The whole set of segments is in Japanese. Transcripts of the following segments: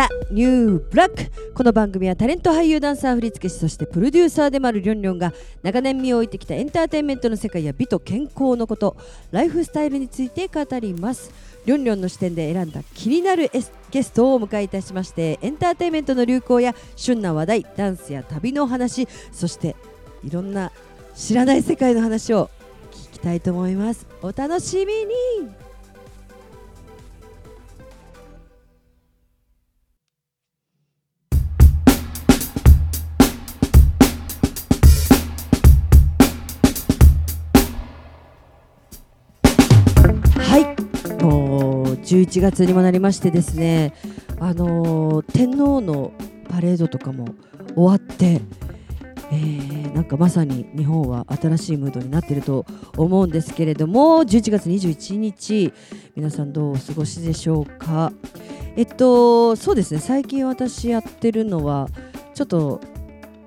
ザ・ニューブラックこの番組はタレント俳優ダンサー振付師そしてプロデューサーでもあるリョンリョンが長年身を置いてきたエンターテインメントの世界や美と健康のことライフスタイルについて語ります。リョンリョンの視点で選んだ気になるゲストをお迎えいたしましてエンターテインメントの流行や旬な話題ダンスや旅の話そしていろんな知らない世界の話を聞きたいと思います。お楽しみに。11月にもなりましてですねあの、天皇のパレードとかも終わってえー、なんかまさに日本は新しいムードになっていると思うんですけれども11月21日皆さんどうお過ごしでしょうか？えっとそうですね最近私やってるのはちょっと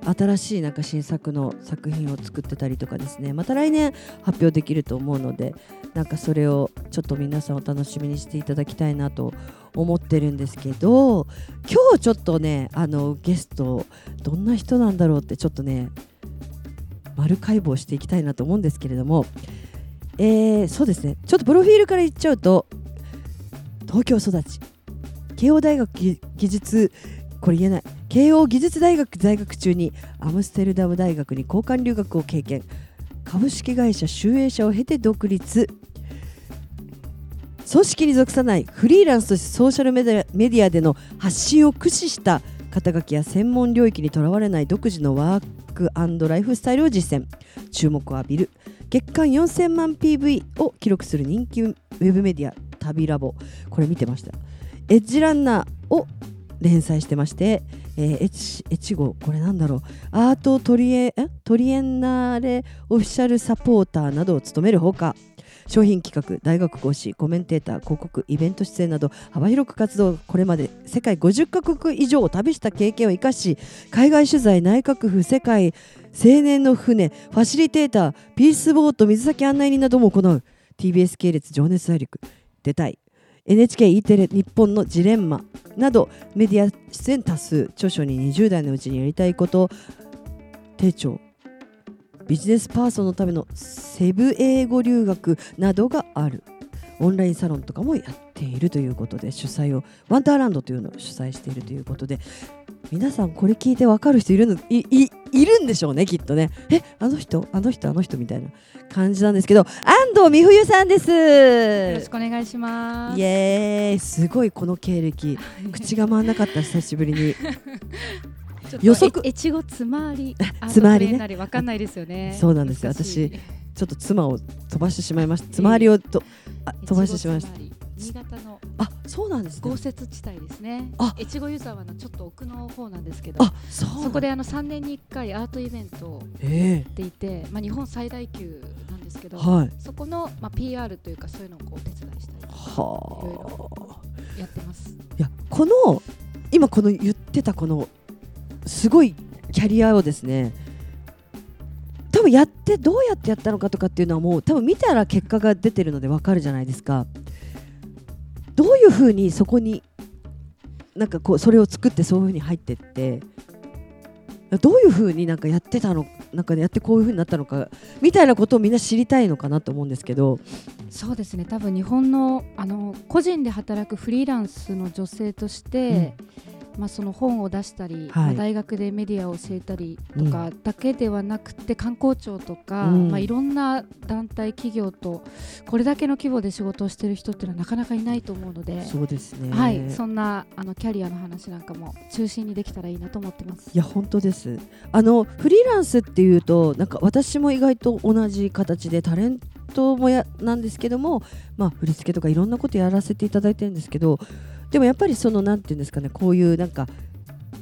新しいなんか新作の作品を作ってたりとかですね。また来年発表できると思うのでなんかそれをちょっと皆さんお楽しみにしていただきたいなと思ってるんですけど今日ちょっとねあのゲストどんな人なんだろうってちょっとね丸解剖していきたいなと思うんですけれども、えー、そうですね。ちょっとプロフィールから言っちゃうと東京育ち。慶応大学技術これ言えない。慶応義塾大学在学中にアムステルダム大学に交換留学を経験。株式会社集英社を経て独立。組織に属さないフリーランスとしてソーシャルメディアでの発信を駆使した肩書きや専門領域にとらわれない独自のワークライフスタイルを実践。注目を浴びる。月間4000万 PV を記録する人気ウェブメディア旅ラボ。これ見てました。エッジランナーを連載してまして、えー、エチエチゴこれなんだろう。アートトリエトリエンナーレオフィシャルサポーターなどを務めるほか商品企画大学講師コメンテーター広告イベント出演など幅広く活動これまで世界50カ国以上を旅した経験を生かし海外取材内閣府世界青年の船ファシリテーターピースボート水先案内人なども行う。TBS 系列情熱大陸出たい。NHKE テレ日本のジレンマなどメディア出演多数著書に20代のうちにやりたいこと手帳ビジネスパーソンのためのセブ英語留学などがある。オンラインサロンとかもやっているということで主催をワンダーランドというのを主催しているということで皆さんこれ聞いて分かる人いるの？いいいるんでしょうねきっとね。えあの人？あの人？あの人みたいな感じなんですけど安藤美冬さんです。よろしくお願いします。イエーイ。すごいこの経歴。口が回んなかった久しぶりに。予測？越後つまりつまりね。わかんないですよね。そうなんですよ。私ちょっと妻を飛ばしてしまいました。つまりをとあ飛ばしてしまいました。新潟のあそうなんです、ね、豪雪地帯ですね。あ。越後湯沢のちょっと奥の方なんですけど。あそそこであの3年に1回アートイベントをやっていて、えー、まあ、日本最大級なんですけど、はい、そこの、まあ、PR というかそういうのをこうお手伝いしたりとかいろいろやってます。いやこの今この言ってたこのすごいキャリアをですね多分やってどうやってやったのかとかっていうのはもう多分見たら結果が出てるので分かるじゃないですか。どういうふうにそこになんかこうそれを作ってそういうふうに入ってってどういうふうになんかやってたのなんかやってこういうふうになったのかみたいなことをみんな知りたいのかなと思うんですけど。そうですね。多分日本のあの個人で働くフリーランスの女性として、うんまあ、その本を出したり、はい、まあ、大学でメディアを教えたりとかだけではなくて、うん、観光庁とか、うん、まあ、いろんな団体企業とこれだけの規模で仕事をしている人っていうのはなかなかいないと思うのでそうですね、はい、そんなあのキャリアの話なんかも中心にできたらいいなと思ってます。いや本当です。あのフリーランスっていうとなんか私も意外と同じ形でタレントもやなんですけども、まあ、振り付けとかいろんなことやらせていただいてるんですけどでもやっぱりそのなんていうんですかねこういうなんか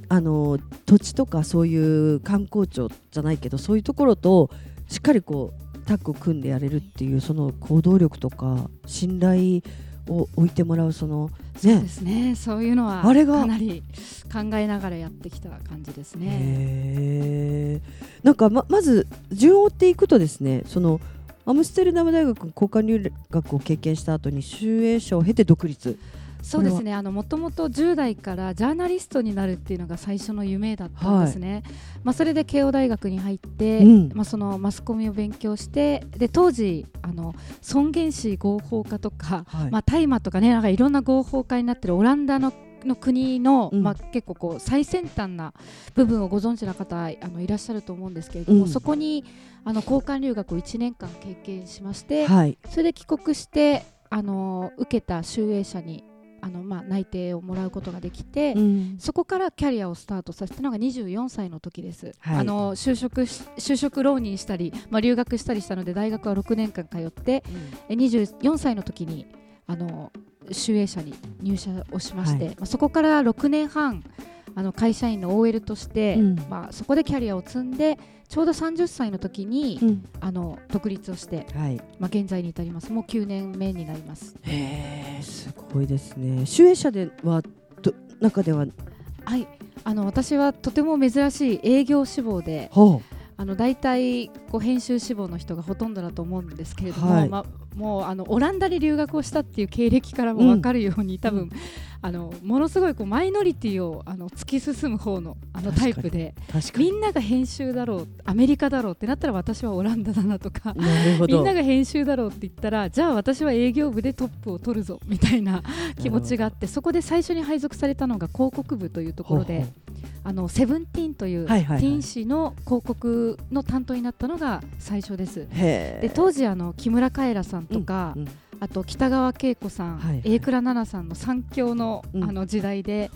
あの土地とかそういう観光庁じゃないけどそういうところとしっかりこうタッグを組んでやれるっていうその行動力とか信頼を置いてもらうそのね。そうですね。そういうのはあれが。かなり考えながらやってきた感じですね。なんかままず順を追っていくとですねそのアムステルダム大学交換留学を経験した後に集英社を経て独立そうですね。あのもともと10代からジャーナリストになるっていうのが最初の夢だったんですね、はい、まあ、それで慶応大学に入って、うん、まあ、そのマスコミを勉強してで当時あの尊厳死合法化とか、はい、まあ、大麻とかねなんかいろんな合法化になってるオランダのの国の、うん、まあ、結構こう最先端な部分をご存知の方あのいらっしゃると思うんですけれども、うん、そこにあの交換留学を1年間経験しまして、はい、それで帰国してあの受けた集英社にあのまあ内定をもらうことができて、うん、そこからキャリアをスタートさせたのが24歳の時です。はい、あの就職就職浪人したり、まあ、留学したりしたので大学は6年間通って、うん、24歳の時にあの集英社に入社をしまして、はい、まあ、そこから6年半あの会社員の OL として、うん、まあ、そこでキャリアを積んでちょうど30歳の時に、うん、あの独立をして、はい、まあ、現在に至ります。もう9年目になります。へえすごいですね。集英社ではど中では？はい。あの私はとても珍しい営業志望で、あの大体こう編集志望の人がほとんどだと思うんですけれども、はい、まあ、もうあのオランダに留学をしたっていう経歴からも分かるように、うん、多分、あのものすごいこうマイノリティをあの突き進む方のあのタイプでみんなが編集だろうアメリカだろうってなったら私はオランダだなとかみんなが編集だろうって言ったらじゃあ私は営業部でトップを取るぞみたいな 気持ちがあってそこで最初に配属されたのが広告部というところで。あのセブンティーンというティーン誌の広告の担当になったのが最初です。で当時あの木村カエラさんとか、うんうんあと北川景子さん、はい、榮倉奈々さんの三強の,、あの時代で、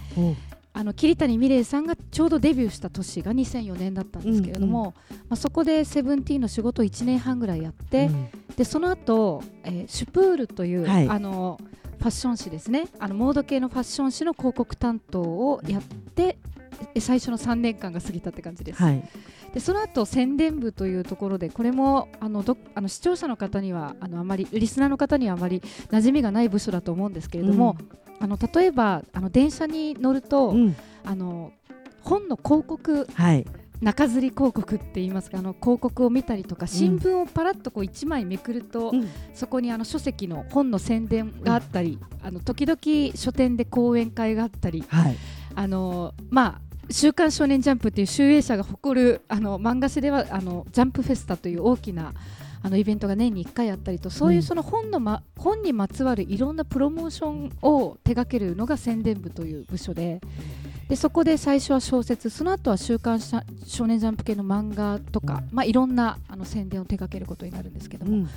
あの桐谷美玲さんがちょうどデビューした年が2004年だったんですけれども、うんうん、まあ、そこでセブンティーンの仕事を1年半ぐらいやって、うん、でその後、えー、シュプールという、はい、あのファッション誌ですね。あのモード系のファッション誌の広告担当をやって最初の3年間が過ぎたって感じです。はい、でその後宣伝部というところでこれもあのどあの視聴者の方にはあのあまりリスナーの方にはあまり馴染みがない部署だと思うんですけれども、うん、あの例えばあの電車に乗ると、うん、あの本の広告、はい。中吊り広告って言いますかあの広告を見たりとか新聞をパラッとこう1枚めくると、うん、そこにあの書籍の本の宣伝があったり、うん、あの時々書店で講演会があったり、はい、あのまあ週刊少年ジャンプっていう集英社が誇るあの漫画誌ではあのジャンプフェスタという大きなあのイベントが年に1回あったりとそういうその本の、ま、本にまつわるいろんなプロモーションを手掛けるのが宣伝部という部署ででそこで最初は小説その後は週刊少年ジャンプ系の漫画とか、まあ、いろんなあの宣伝を手掛けることになるんですけども、うん、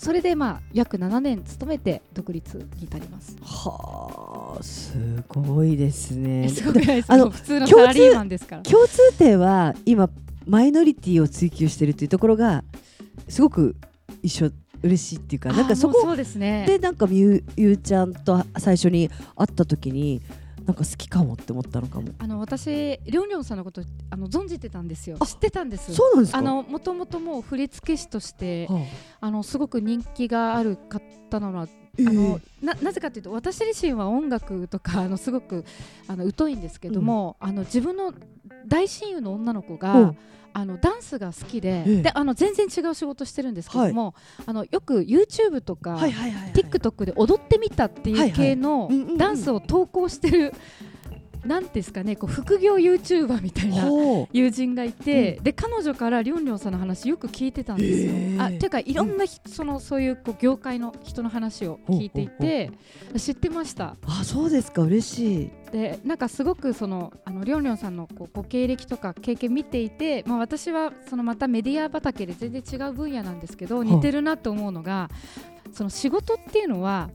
それでまあ約7年勤めて独立に至ります。はあすごいですね。すごいあの普通のサラリーマンですから共通点は今マイノリティを追求しているというところがすごく一緒嬉しいっていうかなんかそこでなんかみゆゆうちゃんと最初に会った時になんか好きかもって思ったのかも。あの私りょんりょんさんのことあの存じてたんですよ。知ってたんですそうなんですあのもともともう振付師として、はあ、あのすごく人気がある方なのはあのななぜかというと私自身は音楽とかあのすごくあの疎いんですけども、うん、あの自分の大親友の女の子が、あのダンスが好きでええ、であの全然違う仕事してるんですけども、はい、あのよく YouTube とか、はいはいはいはい、TikTok で踊ってみたっていう系のダンスを投稿してるなんですかねこう副業ユーチューバーみたいな友人がいて、うん、で彼女からりょんりょんさんの話よく聞いてたんですよ。えー、あていうかいろんな、うん、そのそういうこう業界の人の話を聞いていて知ってました。あそうですか。嬉しい。でなんかすごくそのあのりょんりょんさんのこうご経歴とか経験見ていて、まあ、私はそのまたメディア畑で全然違う分野なんですけど似てるなと思うのがその仕事っていうのは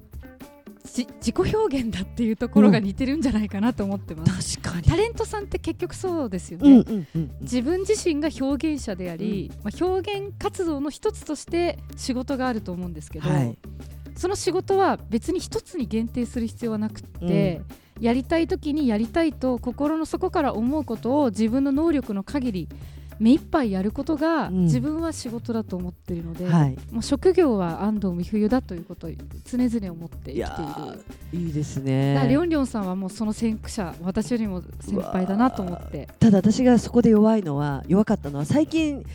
自己表現だっていうところが似てるんじゃないかなと思ってます、うん、確かに。タレントさんって結局そうですよね、うんうんうん、自分自身が表現者であり、うん、まあ、表現活動の一つとして仕事があると思うんですけど、はい、その仕事は別に一つに限定する必要はなくて、うん、やりたい時にやりたいと心の底から思うことを自分の能力の限り目いっぱいやることが自分は仕事だと思っているので、うんはい、もう職業は安藤美冬だということを常々思って生きている。いいですね。りょんりょんさんはもうその先駆者私よりも先輩だなと思って。ただ私がそこで弱いのは弱かったのは最近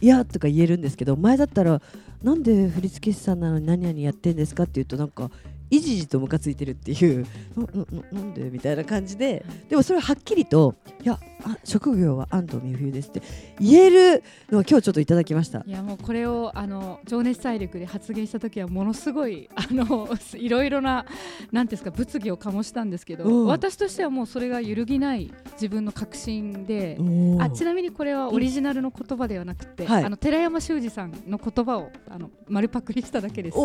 いやとか言えるんですけど前だったらなんで振付師さんなのに何々やってんですかって言うとなんかいじじとムカついてるっていうななんでみたいな感じででもそれははっきりといやあ職業は安藤美冬ですって言えるのは今日ちょっといただきました。いやもうこれをあの情熱大陸で発言した時はものすごいあの いろいろななんですか物議を醸したんですけど、うん、私としてはもうそれが揺るぎない自分の確信であちなみにこれはオリジナルの言葉ではなくて、はい、あの寺山修司さんの言葉をあの丸パクリしただけです。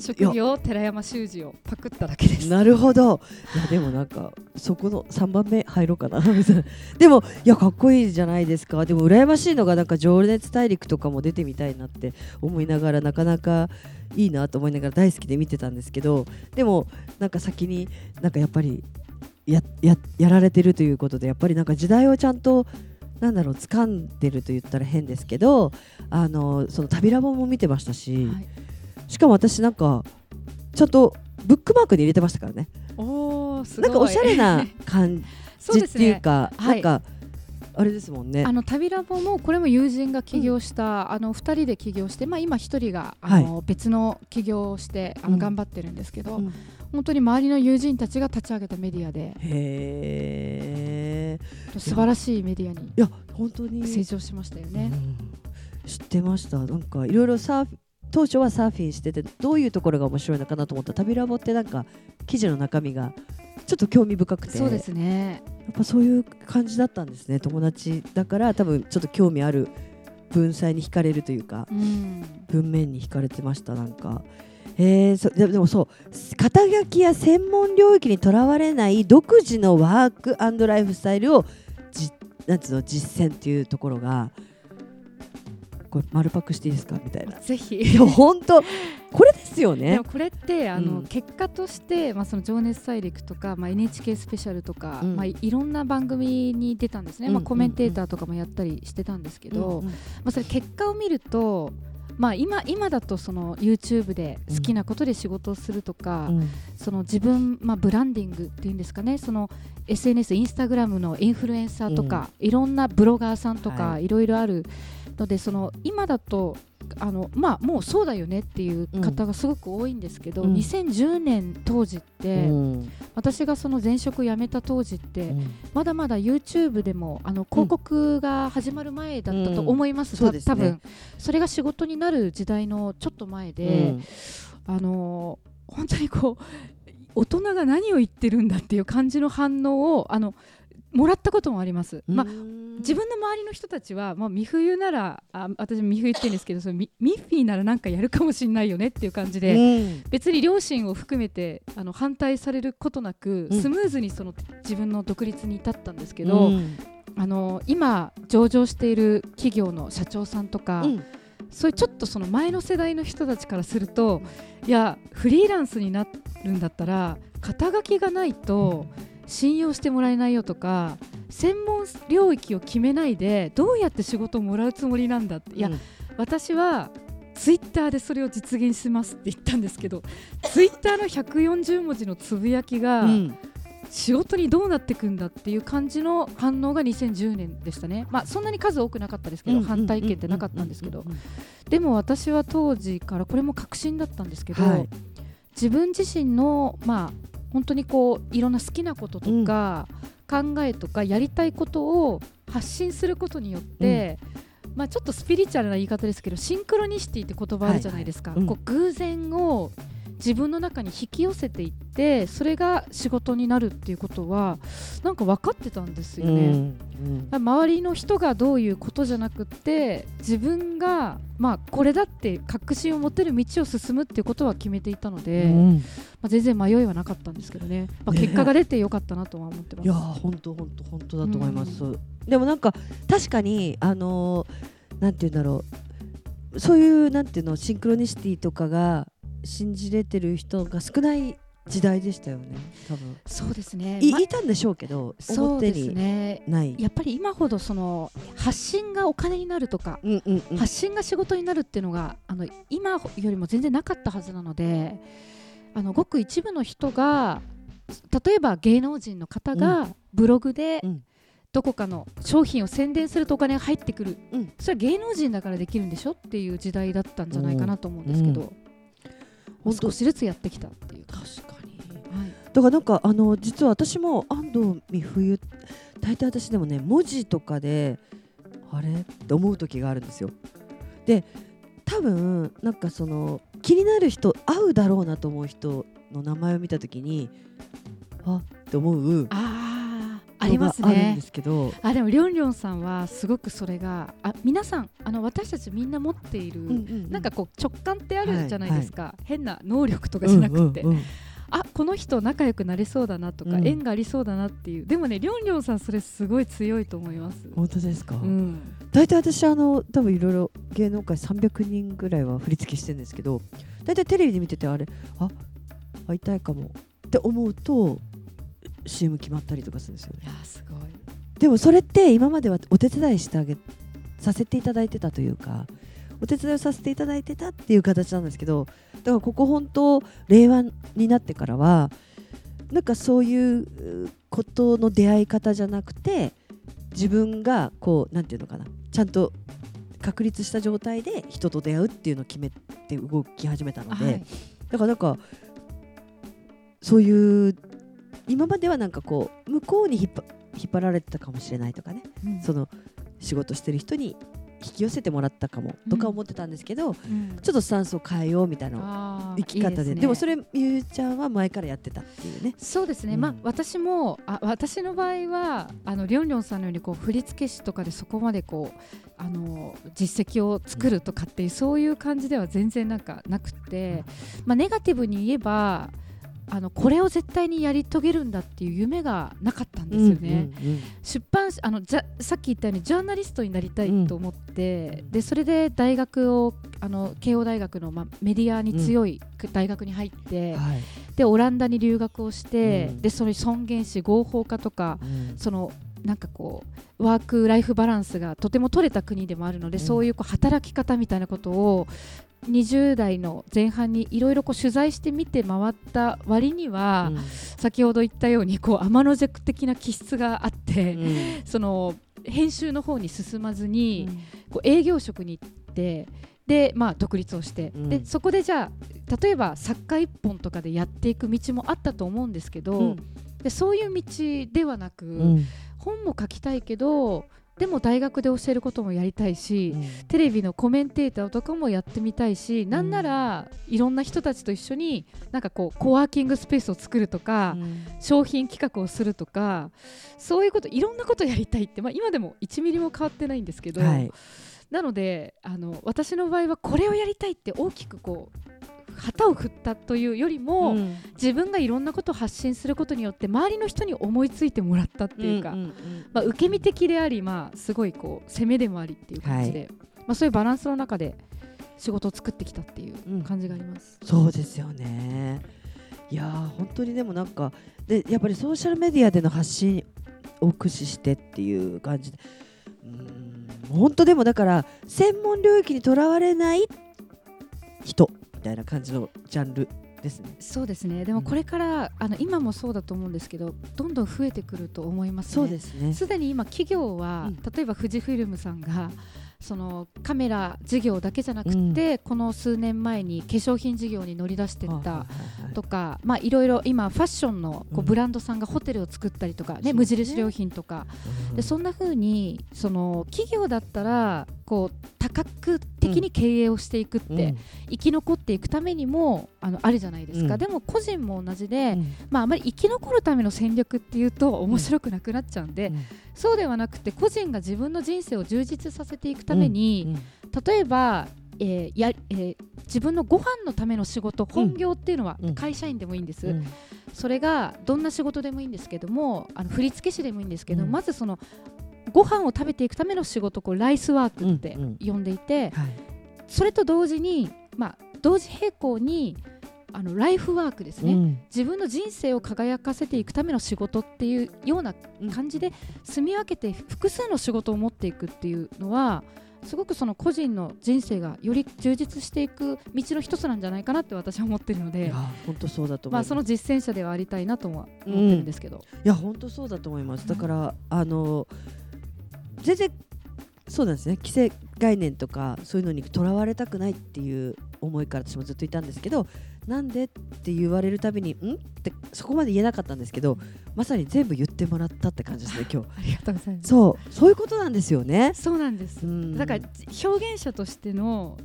職業寺山修司をパクっただけです。なるほど。いやでもなんかそこの3番目入ろうかなみたいなでもいやかっこいいじゃないですか。でも羨ましいのがなんか情熱大陸とかも出てみたいなって思いながらなかなかいいなと思いながら大好きで見てたんですけどでもなんか先になんかやっぱりやややられてるということでやっぱりなんか時代をちゃんとなんだろう掴んでると言ったら変ですけどあのその旅ラボも見てましたし、はい、しかも私なんかちゃんとブックマークに入れてましたからね。おすごい。なんかおしゃれな感 じっていうか、ねはい、なんかあれですもんね。あの旅ラボもこれも友人が起業した、うん、あの二人で起業して、まあ今一人があの、はい、別の起業をしてあの頑張ってるんですけど、うん、本当に周りの友人たちが立ち上げたメディアで、へ素晴らしいメディアにいや本当に。成長しましたよね。うん、知ってました。なんかいろいろサーフ当初はサーフィンしててどういうところが面白いのかなと思った。旅ラボってなんか記事の中身がちょっと興味深くて。そうですね。やっぱそういう感じだったんですね。友達だから多分ちょっと興味ある文才に惹かれるというか、うん、文面に惹かれてましたなんか。えー、そでもそう。肩書きや専門領域にとらわれない独自のワークライフスタイルをじなんつうの実践っていうところがこれ丸パクしていいですか？みたいな。ぜひ。いや本当これですよね。これってあの、うん、結果として、まあ、その情熱大陸とか、まあ、NHK スペシャルとか、うん、まあ、いろんな番組に出たんですね、うん、まあ、コメンテーターとかもやったりしてたんですけど、うんうん、まあ、それ結果を見るとまあ、今今だとその YouTube で好きなことで仕事をするとか、うん、その自分、まあ、ブランディングっていうんですかね。その SNS インスタグラムのインフルエンサーとか、いろんなブロガーさんとか、はい、いろいろあるのでその今だとあのまあもうそうだよねっていう方がすごく多いんですけど、うん、2010年当時って、うん、私がその前職辞めた当時って、うん、まだまだ YouTube でもあの広告が始まる前だったと思います、うん、多分。それが仕事になる時代のちょっと前で、あの本当にこう大人が何を言ってるんだっていう感じの反応をあのもらったこともあります。まあ、自分の周りの人たちは、まあ、三冬ならあ私三冬言ってるんですけどそのミミッフィーならなんかやるかもしれないよねっていう感じで、うん、別に両親を含めてあの反対されることなく、スムーズにその自分の独立に至ったんですけど、うん、あの今上場している企業の社長さんとか、そういうちょっとその前の世代の人たちからするといやフリーランスになるんだったら肩書きがないと。うん信用してもらえないよとか専門領域を決めないでどうやって仕事をもらうつもりなんだって、いや、うん、私はツイッターでそれを実現しますって言ったんですけどツイッターの140文字のつぶやきが、仕事にどうなっていくんだっていう感じの反応が2010年でしたね、まあ、そんなに数多くなかったですけど、反対意見ってなかったんですけどでも私は当時からこれも確信だったんですけど、はい、自分自身の、まあ、本当にこういろんな好きなこととか、うん、考えとかやりたいことを発信することによって、うん、まあ、ちょっとスピリチュアルな言い方ですけどシンクロニシティって言葉あるじゃないですか、はい。はい、こう偶然を自分の中に引き寄せていってそれが仕事になるっていうことはなんか分かってたんですよね、うんうん、周りの人がどういうことじゃなくって自分がまあこれだって確信を持てる道を進むっていうことは決めていたので、うん、まあ、全然迷いはなかったんですけどね、まあ、結果が出てよかったなとは思ってます、いや本当本当本当だと思います、うん、でもなんか確かにあのー、なんて言うんだろう。そういうなんていうのシンクロニシティとかが信じれてる人が少ない時代でしたよね多分。そうですね。い,、いたんでしょうけどそうですね。ない。やっぱり今ほどその発信がお金になるとか、うんうんうん、発信が仕事になるっていうのがあの今よりも全然なかったはずなのであのごく一部の人が例えば芸能人の方がブログで、どこかの商品を宣伝するとお金が入ってくる、うん、それは芸能人だからできるんでしょっていう時代だったんじゃないかなと思うんですけど、うんうん、少しずつやってきたっていう。確かに、はい、だからなんかあの実は私も安藤美冬大体私でもね文字とかであれって思う時があるんですよ。で多分なんかその気になる人会うだろうなと思う人の名前を見た時にあって思う。あありますね。あるんですけどあでもりょんりょんさんはすごくそれがあ皆さんあの私たちみんな持っている、うんうんうん、なんかこう直感ってあるじゃないですか、はいはい、変な能力とかじゃなくて、うんうんうん。あこの人仲良くなれそうだなとか、うん、縁がありそうだなっていう。でもねりょんりょんさんそれすごい強いと思います。本当ですか、うん、大体私あの多分いろいろ芸能界300人ぐらいは振り付けしてるんですけど大体テレビで見ててあれ？あ会いたいかもって思うと CM 決まったりとかするんですよね。いやすごい。でもそれって今まではお手伝いしてあげさせていただいてたというかお手伝いをさせていただいてたっていう形なんですけどだからここ本当令和になってからはなんかそういうことの出会い方じゃなくて自分がこうなんていうのかなちゃんと確立した状態で人と出会うっていうのを決めて動き始めたので、はい、だからなんかそういう今まではなんかこう向こうに引っ張られてたかもしれないとかね、うん、その仕事してる人に引き寄せてもらったかもとか思ってたんですけど、うん、ちょっとスタンスを変えようみたいな生き方で、ね、でもそれゆうちゃんは前からやってたっていうね。そうですね、うん、まあ私もあ私の場合はあのりょんりょんさんのようにこう振付師とかでそこまでこうあの実績を作るとかっていう、うん、そういう感じでは全然なんかなくて、まあ、ネガティブに言えばあのこれを絶対にやり遂げるんだっていう夢がなかったんですよね。うんうんうん、出版あのじゃさっき言ったようにジャーナリストになりたいと思って、うん、でそれで大学をあの慶応大学の、ま、メディアに強い大学に入って、うんはい、でオランダに留学をして、うん、でそれ尊厳死合法化とか、そのなんかこうワーク・ライフ・バランスがとても取れた国でもあるので、そういうこう働き方みたいなことを20代の前半にいろいろ取材してみて回った割には、うん、先ほど言ったようにこう天の弱的な気質があって、うん、その編集の方に進まずに、うん、こう営業職に行ってで、まあ、独立をして、でそこでじゃあ例えば作家一本とかでやっていく道もあったと思うんですけど、でそういう道ではなく、本も書きたいけどでも大学で教えることもやりたいし、うん、テレビのコメンテーターとかもやってみたいし、うん、なんならいろんな人たちと一緒になんかこうコワーキングスペースを作るとか、うん、商品企画をするとかそういうこといろんなことやりたいって、まあ、今でも1ミリも変わってないんですけど、はい、なのであの私の場合はこれをやりたいって大きくこう旗を振ったというよりも、うん、自分がいろんなことを発信することによって周りの人に思いついてもらったっていうか、うんうんうん、まあ、受け身的であり、まあ、すごいこう攻めでもありっていう感じで、はい、まあ、そういうバランスの中で仕事を作ってきたっていう感じがあります。うん、そうですよね。いや本当にでもなんかでやっぱりソーシャルメディアでの発信を駆使してっていう感じでうん。本当でもだから専門領域にとらわれない人みたいな感じのジャンルですね。そうですね。でもこれから、うん、あの今もそうだと思うんですけど、どんどん増えてくると思います、ね、そうですね。すでに今企業は、うん、例えば富士フィルムさんがそのカメラ事業だけじゃなくて、うん、この数年前に化粧品事業に乗り出してったとか、まあいろいろ今ファッションのこうブランドさんがホテルを作ったりとか、ね、無印良品とか、でそんな風にその企業だったらこう多角的に経営をしていくって、うん、生き残っていくためにもあのあるじゃないですか、うん、でも個人も同じで、うん、まあ、あまり生き残るための戦略っていうと面白くなくなっちゃうんで、そうではなくて個人が自分の人生を充実させていくために、例えばえーやえー、自分のご飯のための仕事本業っていうのは会社員でもいいんです、うん、それがどんな仕事でもいいんですけどもあの振付師でもいいんですけど、うん、まずそのご飯を食べていくための仕事こうライスワークって呼んでいて、うんうんはい、それと同時に、まあ、同時並行にあのライフワークですね、うん、自分の人生を輝かせていくための仕事っていうような感じで住み分けて複数の仕事を持っていくっていうのはすごくその個人の人生がより充実していく道の一つなんじゃないかなって私は思ってるので本当そうだとまあ、その実践者ではありたいなとは思ってるんですけど、うん、いや本当そうだと思います。だから、あの全然そうなんですね。規制概念とかそういうのにとらわれたくないっていう思いから私もずっといたんですけどなんでって言われるたびにん？ってそこまで言えなかったんですけどまさに全部言ってもらったって感じですね今日。ありがとうございます。そうそういうことなんですよね。そうなんです、うん、だから表現者としての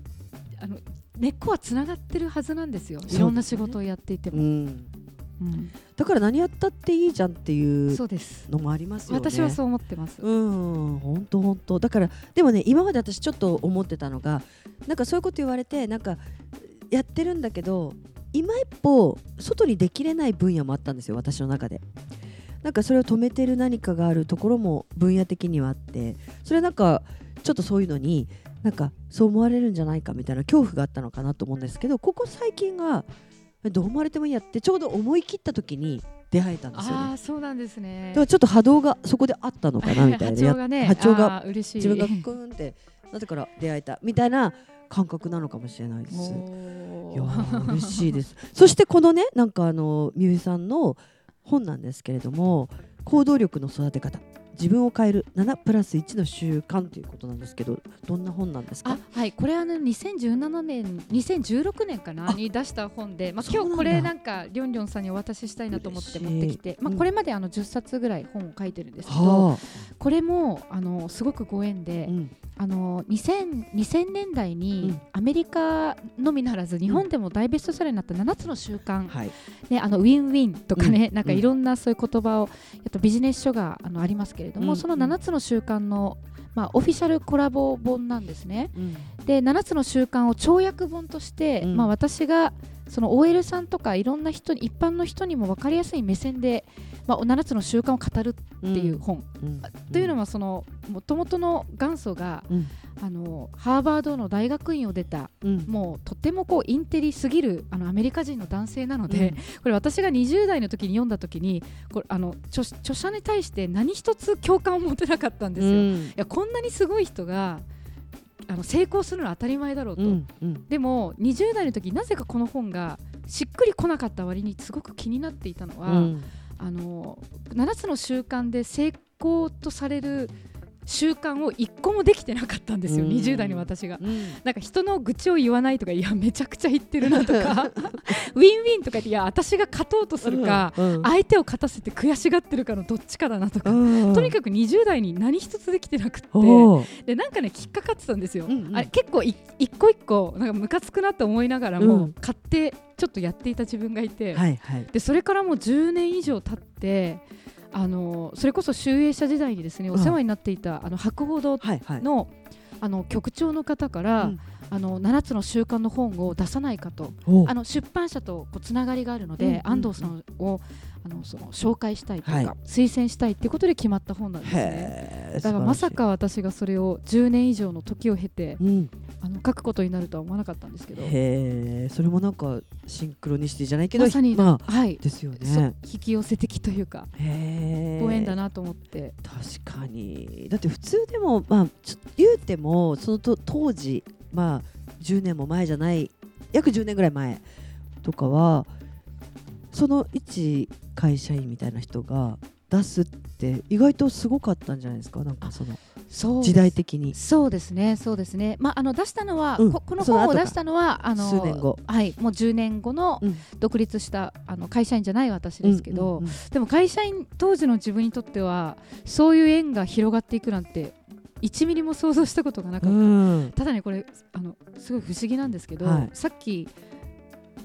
あの根っこはつながってるはずなんですよ。いろんな仕事をやっていても。うんうん、だから何やったっていいじゃんっていうのもありますよね。私はそう思ってます。うん、本当本当。だからでもね今まで私ちょっと思ってたのが、なんかそういうこと言われてなんかやってるんだけど、今一歩外にできれない分野もあったんですよ私の中で。なんかそれを止めてる何かがあるところも分野的にはあって、それなんかちょっとそういうのになんかそう思われるんじゃないかみたいな恐怖があったのかなと思うんですけどここ最近はどう思われてもいいやってちょうど思い切った時に出会えたんですよね。あそうなんですね。だからちょっと波動がそこであったのかなみたいな。波長がね、波長が自分がクーンってなってから出会えたみたいな感覚なのかもしれないです。いや嬉しいです。そしてこのねなんかあのみゆいさんの本なんですけれども行動力の育て方自分を変える7プラス1の習慣ということなんですけどどんな本なんですか？はいこれは、ね、2017年2016年かなに出した本で、まあ、今日これなんかりょんりょんさんにお渡ししたいなと思って持ってきて、まあ、これまであの10冊ぐらい本を書いてるんですけど、うん、これもあのすごくご縁で、うん、あの 2000, 2000年代にアメリカのみならず日本でも大ベストセラーになった7つの習慣、うんね、あのウィンウィンとかね、なんかいろんなそういう言葉をとビジネス書があのありますけれども、うん、その7つの習慣の、まあ、オフィシャルコラボ本なんですね。うん、で7つの習慣を跳躍本として、まあ、私がその OL さんとかいろんな人に一般の人にも分かりやすい目線で、まあ、7つの習慣を語るっていう本、うん、というのはそのもともとの元祖が、うん、あのハーバードの大学院を出た、うん、もうとってもこうインテリすぎるあのアメリカ人の男性なので、これ私が20代の時に読んだ時にこれあの著著者に対して何一つ共感を持てなかったんですよ。いやこんなにすごい人があの成功するのは当たり前だろうと、うんうん、でも20代の時なぜかこの本がしっくりこなかった割にすごく気になっていたのは、うん、あの7つの習慣で成功とされる習慣を一個もできてなかったんですよ、うん、20代の私が、うん、なんか人の愚痴を言わないとかいやめちゃくちゃ言ってるなとか。ウィンウィンとかいや私が勝とうとするか、うん、相手を勝たせて悔しがってるかのどっちかだなとか、とにかく20代に何一つできてなくて。でなんかねきっかかってたんですよ、うんうん、あれ結構一個一個なんかムカつくなって思いながらも、買ってちょっとやっていた自分がいて、はいはい、でそれからもう10年以上経ってあのそれこそ集英社時代にですねお世話になっていた、あの博報堂のはいはい、あの局長の方から、うん、あの7つの習慣の本を出さないかとあの出版社とこうつながりがあるので、安藤さんをあのその紹介したいというか、はい、推薦したいっていうことで決まった本なんですね。だからまさか私がそれを10年以上の時を経て、うん、あの書くことになるとは思わなかったんですけど。へそれもなんかシンクロニシティじゃないけどまさに、まあ、はい。ですよね。引き寄せ的というかご縁だなと思って。確かに。だって普通でも、まあ、言うてもそのと当時まあ10年も前じゃない約10年ぐらい前とかはその一会社員みたいな人が出すって意外とすごかったんじゃないですか？なんかその時代的に。そうですね。そうですね。まああの出したのは、うん、ここの本を出したのはあの数年後。はい。もう10年後の独立した、あの会社員じゃない私ですけど、うんうんうん、でも会社員当時の自分にとってはそういう縁が広がっていくなんて1ミリも想像したことがなかった、うん、ただねこれあのすごい不思議なんですけど、はい、さっき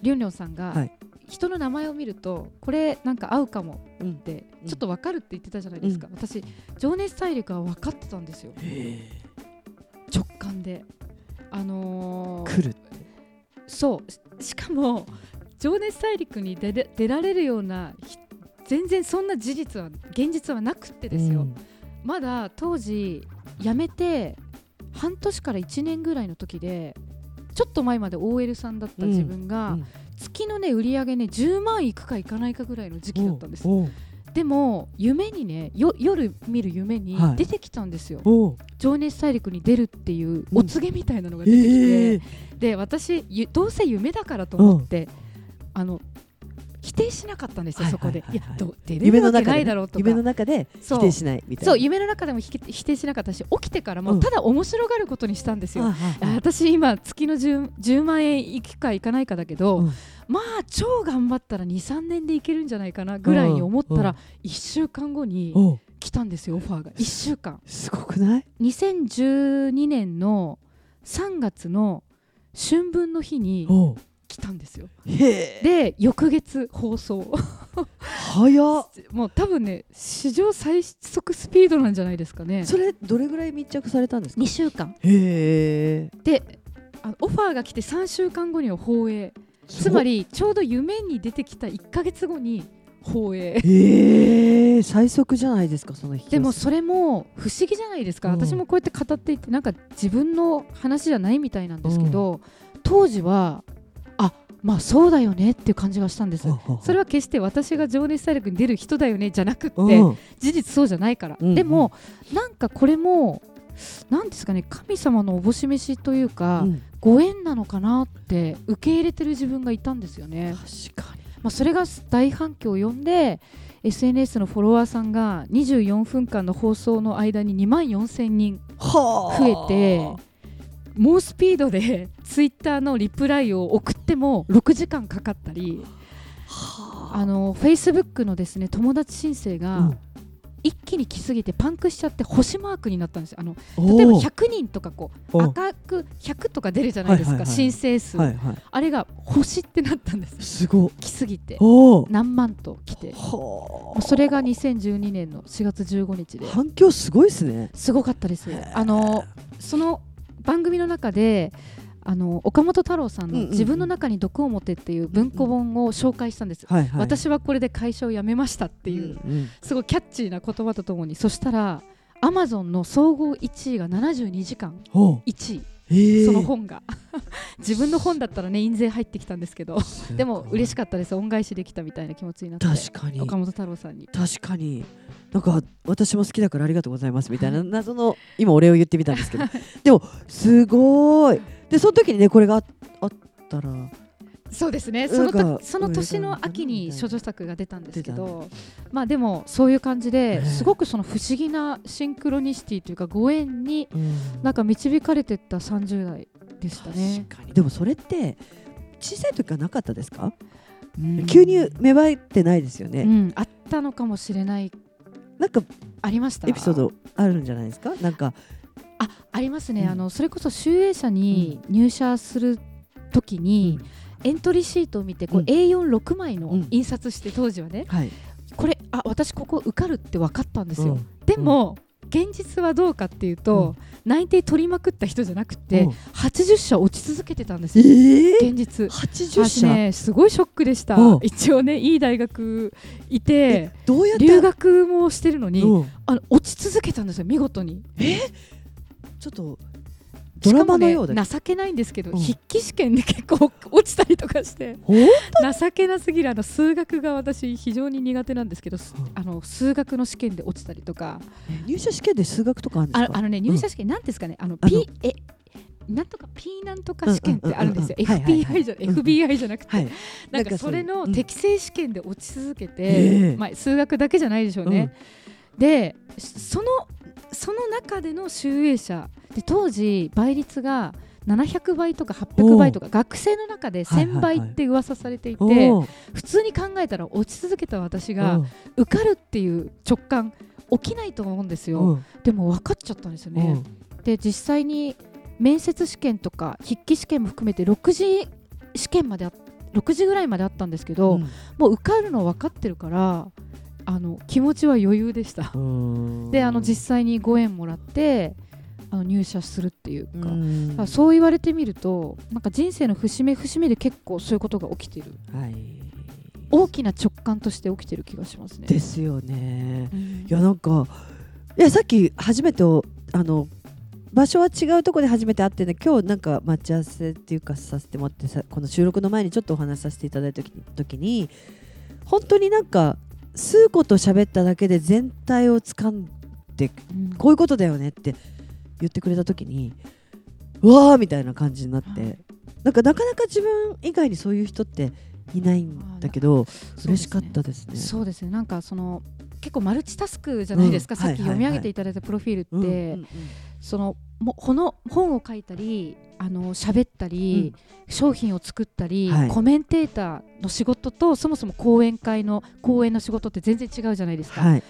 りょんりょんさんが、はい人の名前を見るとこれなんか合うかもってちょっと分かるって言ってたじゃないですか、うん、私情熱大陸は分かってたんですよ。直感で。あのー、来るそう。しかも情熱大陸に出出られるような全然そんな事実は現実はなくってですよ、うん、まだ当時辞めて半年から1年ぐらいの時でちょっと前まで OL さんだった自分が、うん。うん月のね売り上げね10万いくかいかないかぐらいの時期だったんです。でも夢にね夜見る夢に出てきたんですよ、はい、情熱大陸に出るっていうお告げみたいなのが出てきて、うんえー、で私どうせ夢だからと思って、あの否定しなかったんですよ、はいそこで、はい。いはいやど出れるわけないだろうとか。夢の中でそう否定しないみたいな。そう夢の中でも否定しなかったし起きてからうん。もただ面白がることにしたんですよ、私今月の 10, 10万円いくかいかないかだけど、うん。まあ超頑張ったら23年でいけるんじゃないかなぐらいに思ったうん。ら1週間後に来たんですよオファーが。1週間。すごくない？2012年の3月の春分の日に来たんですよ。で翌月放送。早っ。もう多分ね史上最速スピードなんじゃないですかね。それどれぐらい密着されたんですか？2週間。へえ。であのオファーが来て3週間後には放映。つまりちょうど夢に出てきた1か月後に放映。へえ。最速じゃないですかそのでもそれも不思議じゃないですか、うん。私もこうやって語っていてなんか自分の話じゃないみたいなんですけど、当時はあまあそうだよねっていう感じがしたんです。それは決して私が情熱大陸に出る人だよねじゃなくって、うん事実そうじゃないから、うんでもなんかこれもなんですかね神様のおぼし飯というか、うん。ご縁なのかなって受け入れてる自分がいたんですよね。確かに。まあ、それが大反響を呼んで SNS のフォロワーさんが24分間の放送の間に2万4000人は増えて猛スピードでツイッターのリプライを送っても6時間かかったりあ。の Facebook のですね友達申請が一気に来すぎてパンクしちゃって星マークになったんですよ。あの例えば100人とかこうお赤く100とか出るじゃないですか、はいはいはい申請数、はいはい。あれが星ってなったんですすごい。来すぎて。何万と来て。はそれが2012年の4月15日で。反響すごいですね。すごかったです。あのその番組の中であの岡本太郎さんのうんうんうん「自分の中に毒を持て」っていう文庫本を紹介したんです、はいはい。私はこれで会社を辞めましたっていう、うんうん。すごいキャッチーな言葉とともに。そしたらアマゾンの総合1位が72時間。おう。1位えー。その本が。自分の本だったらね印税入ってきたんですけど。でも嬉しかったです。恩返しできたみたいな気持ちになって。確かに。岡本太郎さんに。確かに。なんか私も好きだからありがとうございますみたいな謎の今お礼を言ってみたんですけど。でもすごい。でその時にねこれがああったらそうですね。そのその年の秋に処女作が出たんですけ出どまあでもそういう感じでねすごくその不思議なシンクロニシティというかご縁になんか導かれてった30代でしたね。でもそれって小さい時からなかったですか、うん。急に芽生えてないですよね、うん、あったのかもしれない。なんかありました？エピソードあるんじゃないですか？なんか。あありますね、うん。あのそれこそ集英社に入社する時に、エントリーシートを見てこううん。A46 枚のうん。印刷して当時はねはい。これあ私ここ受かるって分かったんですよ、うん。でも、現実はどうかっていうと、内定取りまくった人じゃなくて、うん。80社落ち続けてたんですえよ、ー、現実。80私社、ねすごいショックでした。うん。一応ねいい大学いてえどうやって？留学もしてるのに、うん。あの落ち続けたんですよ見事に。ちょっとドラマのようだしかもね、情けないんですけど、うん。筆記試験で結構落ちたりとかして情けなすぎるあの数学が私非常に苦手なんですけど、すうん。あの数学の試験で落ちたりとか。入社試験で数学とかあるんですか？ああのね入社試験、なんですかねあの P えなんとか P なんとか試験ってあるんですよ、FBI じゃ、うん FBI じゃなくて、はい。なんかそれのうん。適正試験で落ち続けて、ええ。まあ、数学だけじゃないでしょうね。でそのその中での集英社で当時倍率が700倍とか800倍とか学生の中で1000倍って噂されていて、おー普通に考えたら落ち続けた私がうん。受かるっていう直感起きないと思うんですよ、うん。でも分かっちゃったんですよね、で実際に面接試験とか筆記試験も含めて6時試験まであ6時ぐらいまであったんですけど、うん。もう受かるの分かってるからあの気持ちは余裕でした、うん。であの実際にご縁もらってあの入社するっていうか,、うん。そう言われてみるとなんか人生の節目節目で結構そういうことが起きてる。はい。大きな直感として起きてる気がしますね。ですよね。うん。いやなんかいやさっき初めておあの場所は違うところで初めて会ってね今日なんか待ち合わせっていうかさせてもらってさこの収録の前にちょっとお話しさせていただいた時に本当になんか数個と喋っただけで全体を掴んでうんこういうことだよねって言ってくれた時にうわーみたいな感じになってなんかなかなか自分以外にそういう人っていないんだけど、嬉しかったですね。そうですねなんかその結構マルチタスクじゃないですか、うん、さっき読み上げていただいたプロフィールって、はいはいはい、そのもこの本を書いたりあの喋ったり、うん、商品を作ったり、はい、コメンテーターの仕事とそもそも講演会の講演の仕事って全然違うじゃないですか。はい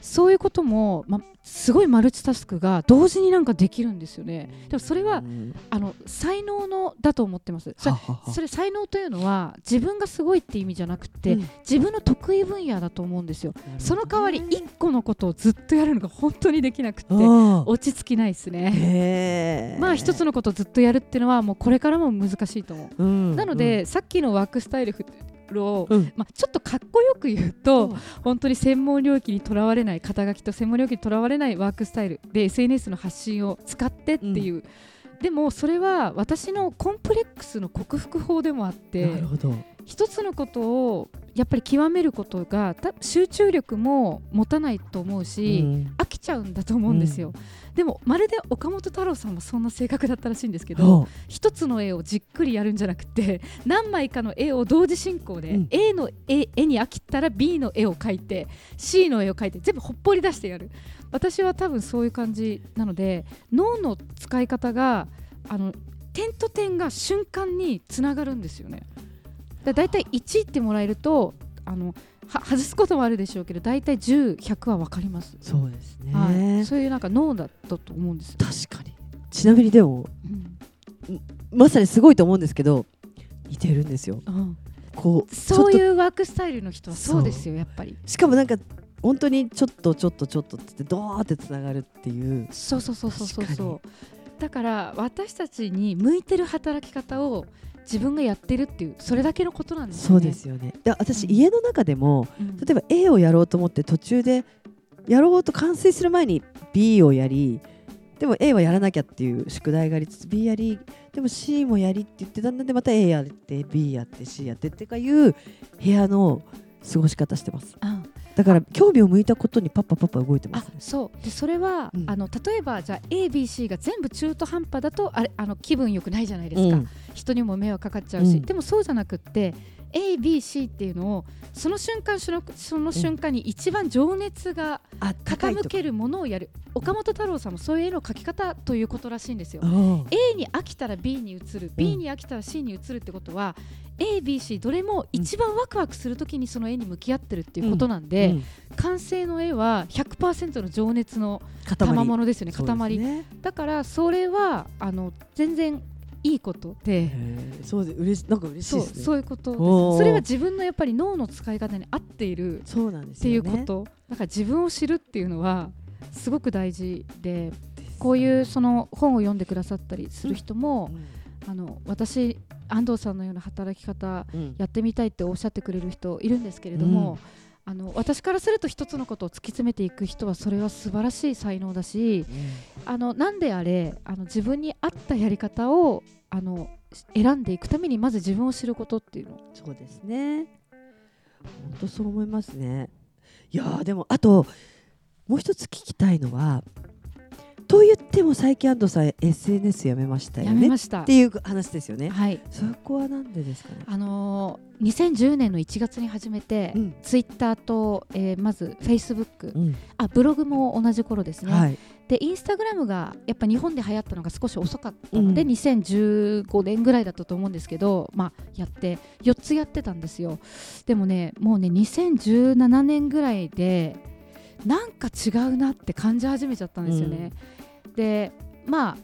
そういうことも、ま、すごいマルチタスクが同時になんかできるんですよね。でもそれは、あの才能のだと思ってますそれそれ才能というのは自分がすごいって意味じゃなくて、うん、自分の得意分野だと思うんですよ。その代わり1個のことをずっとやるのが本当にできなくて落ち着きないですね。まあ一つのことをずっとやるっていうのはもうこれからも難しいと思う。うん、なので、うん、さっきのワークスタイルを、うん、まあ、ちょっとかっこよく言うと、うん、本当に専門領域にとらわれない肩書きと専門領域にとらわれないワークスタイルで SNS の発信を使ってっていう、うん、でもそれは私のコンプレックスの克服法でもあって一つのことをやっぱり極めることが集中力も持たないと思うし、飽きちゃうんだと思うんですよ。でもまるで岡本太郎さんもそんな性格だったらしいんですけど一つの絵をじっくりやるんじゃなくて 何枚かの絵を同時進行で、うん、A の絵絵に飽きたら B の絵を描いて C の絵を描いて全部ほっぽり出してやる。私は多分そういう感じなので脳の使い方があの点と点が瞬間につながるんですよね。だだいたい1ってもらえるとあの外すこともあるでしょうけど大体10100は分かります。そうですね、はい、そういうなんか脳だったと思うんです、確かに。ちなみにでも、うん、まさにすごいと思うんですけど似てるんですよ、うん、こうそういうワークスタイルの人はそう。ですよやっぱり。しかもなんか本当にちょっとちょっとちょっとってドーってつながるっていう。そうそうそうそうそうそう。だから私たちに向いてる働き方を自分がやってるっていうそれだけのことなんですよね。そうですよねで私、うん、家の中でも、うん、例えば A をやろうと思って途中でやろうと完成する前に B をやりでも A はやらなきゃっていう宿題がありつつ B やりでも C もやりって言ってだんだんでまた A やって B やって C やってってかいう部屋の過ごし方してます。うんだから興味を向いたことにパッパパッパ動いてます、ね、そう。でそれは、うん、あの例えばじゃあ ABC が全部中途半端だとあれあの気分よくないじゃないですか、うん、人にも迷惑かかっちゃうし、うん、でもそうじゃなくって ABC っていうのをその瞬間そのその瞬間に一番情熱が傾けるものをやる、岡本太郎さんもそういう絵の描き方ということらしいんですよ。A に飽きたら B に移る。B に飽きたら C に移るってことは、ABC どれも一番ワクワクするときにその絵に向き合ってるっていうことなんで、うん。うん、完成の絵は100%の情熱の賜物ですよね塊、ね、だからそれはあの全然いいことで。そうで嬉しなんか嬉しい、ね、そうそういうことそれは自分のやっぱり脳の使い方に合っているそうなんです、っていうこと。だから自分を知るっていうのはすごく大事でこういうその本を読んでくださったりする人も、うん、あの私安藤さんのような働き方やってみたいっておっしゃってくれる人いるんですけれども、うん、あの私からすると一つのことを突き詰めていく人はそれは素晴らしい才能だし、うん、あのなんであれあの自分に合ったやり方をあの選んでいくためにまず自分を知ることっていうの。そうですね。本当そう思いますね。いやでもあともう一つ聞きたいのはと言っても最近安藤さん SNS やめましたよねっていう話ですよね。はい。そこはなんでですかね？あのー、2010年の1月に始めて、うん、ツイッターと、えー、まずフェイスブック、うん、あブログも同じ頃ですね。はい、でインスタグラムがやっぱ日本で流行ったのが少し遅かったので、うん、2015年ぐらいだったと思うんですけど、まあ、やって4つやってたんですよ。でもねもうね2017年ぐらいでなんか違うなって感じ始めちゃったんですよね。うん、でまあ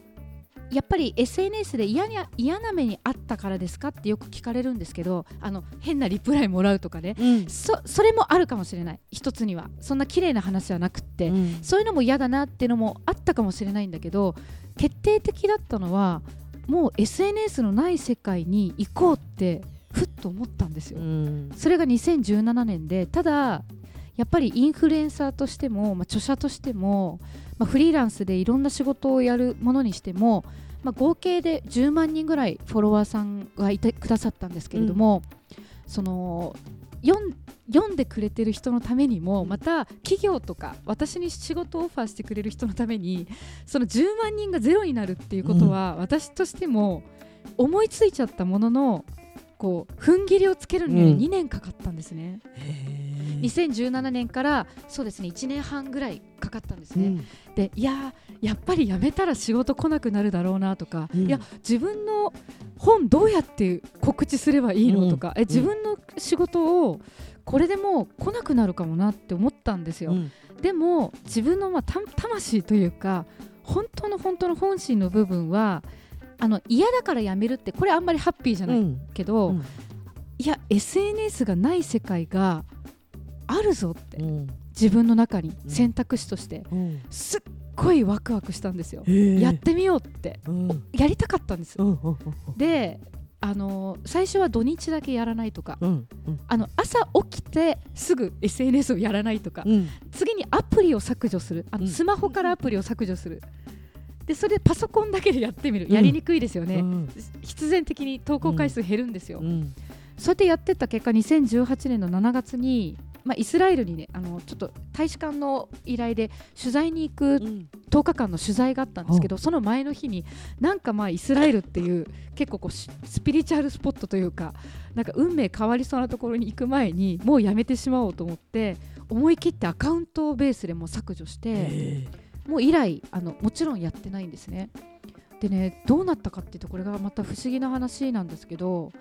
やっぱり SNS で嫌に嫌な目にあったからですかってよく聞かれるんですけどあの変なリプライもらうとかね、うん、そそれもあるかもしれない。一つには。そんな綺麗な話はなくって、うん、そういうのも嫌だなっていうのもあったかもしれないんだけど決定的だったのはもう SNS のない世界に行こうってふっと思ったんですよ。うん、それが2017年でただやっぱりインフルエンサーとしても、まあ、著者としても、まあ、フリーランスでいろんな仕事をやるものにしても、まあ、合計で10万人ぐらいフォロワーさんがいてくださったんですけれども、うん、その読んでくれてる人のためにもまた企業とか私に仕事をオファーしてくれる人のためにその10万人がゼロになるっていうことは、私としても思いついちゃったもののこう踏ん切りをつけるのに2年かかったんですね、うん、2017年からそうですね1年半ぐらいかかったんですね、うん、でいややっぱりやめたら仕事来なくなるだろうなとか、うん、いや自分の本どうやって告知すればいいのとか、え自分の仕事をこれでもう来なくなるかもなって思ったんですよ、でも自分のまあ魂というか本当の本当の本心の部分はあの嫌だからやめるってこれあんまりハッピーじゃないけど、うん。うん、いや SNS がない世界があるぞって、うん、自分の中に選択肢として、すっごいワクワクしたんですよ。やってみようって、やりたかったんです。であの最初は土日だけやらないとか、うんうん、あの朝起きてすぐ SNS をやらないとか、うん、次にアプリを削除する。あのスマホからアプリを削除する、でそれでパソコンだけでやってみる、やりにくいですよね、うん、必然的に投稿回数減るんですよ、うん、そうやってやってた結果2018年の7月に、まあ、イスラエルにねあのちょっと大使館の依頼で取材に行く10日間の取材があったんですけど、その前の日になんかまあイスラエルっていう結構こうスピリチュアルスポットというかなんか運命変わりそうなところに行く前にもうやめてしまおうと思って思い切ってアカウントベースでも削除して。もう以来あのもちろんやってないんですね。でねどうなったかっていうとこれがまた不思議な話なんですけど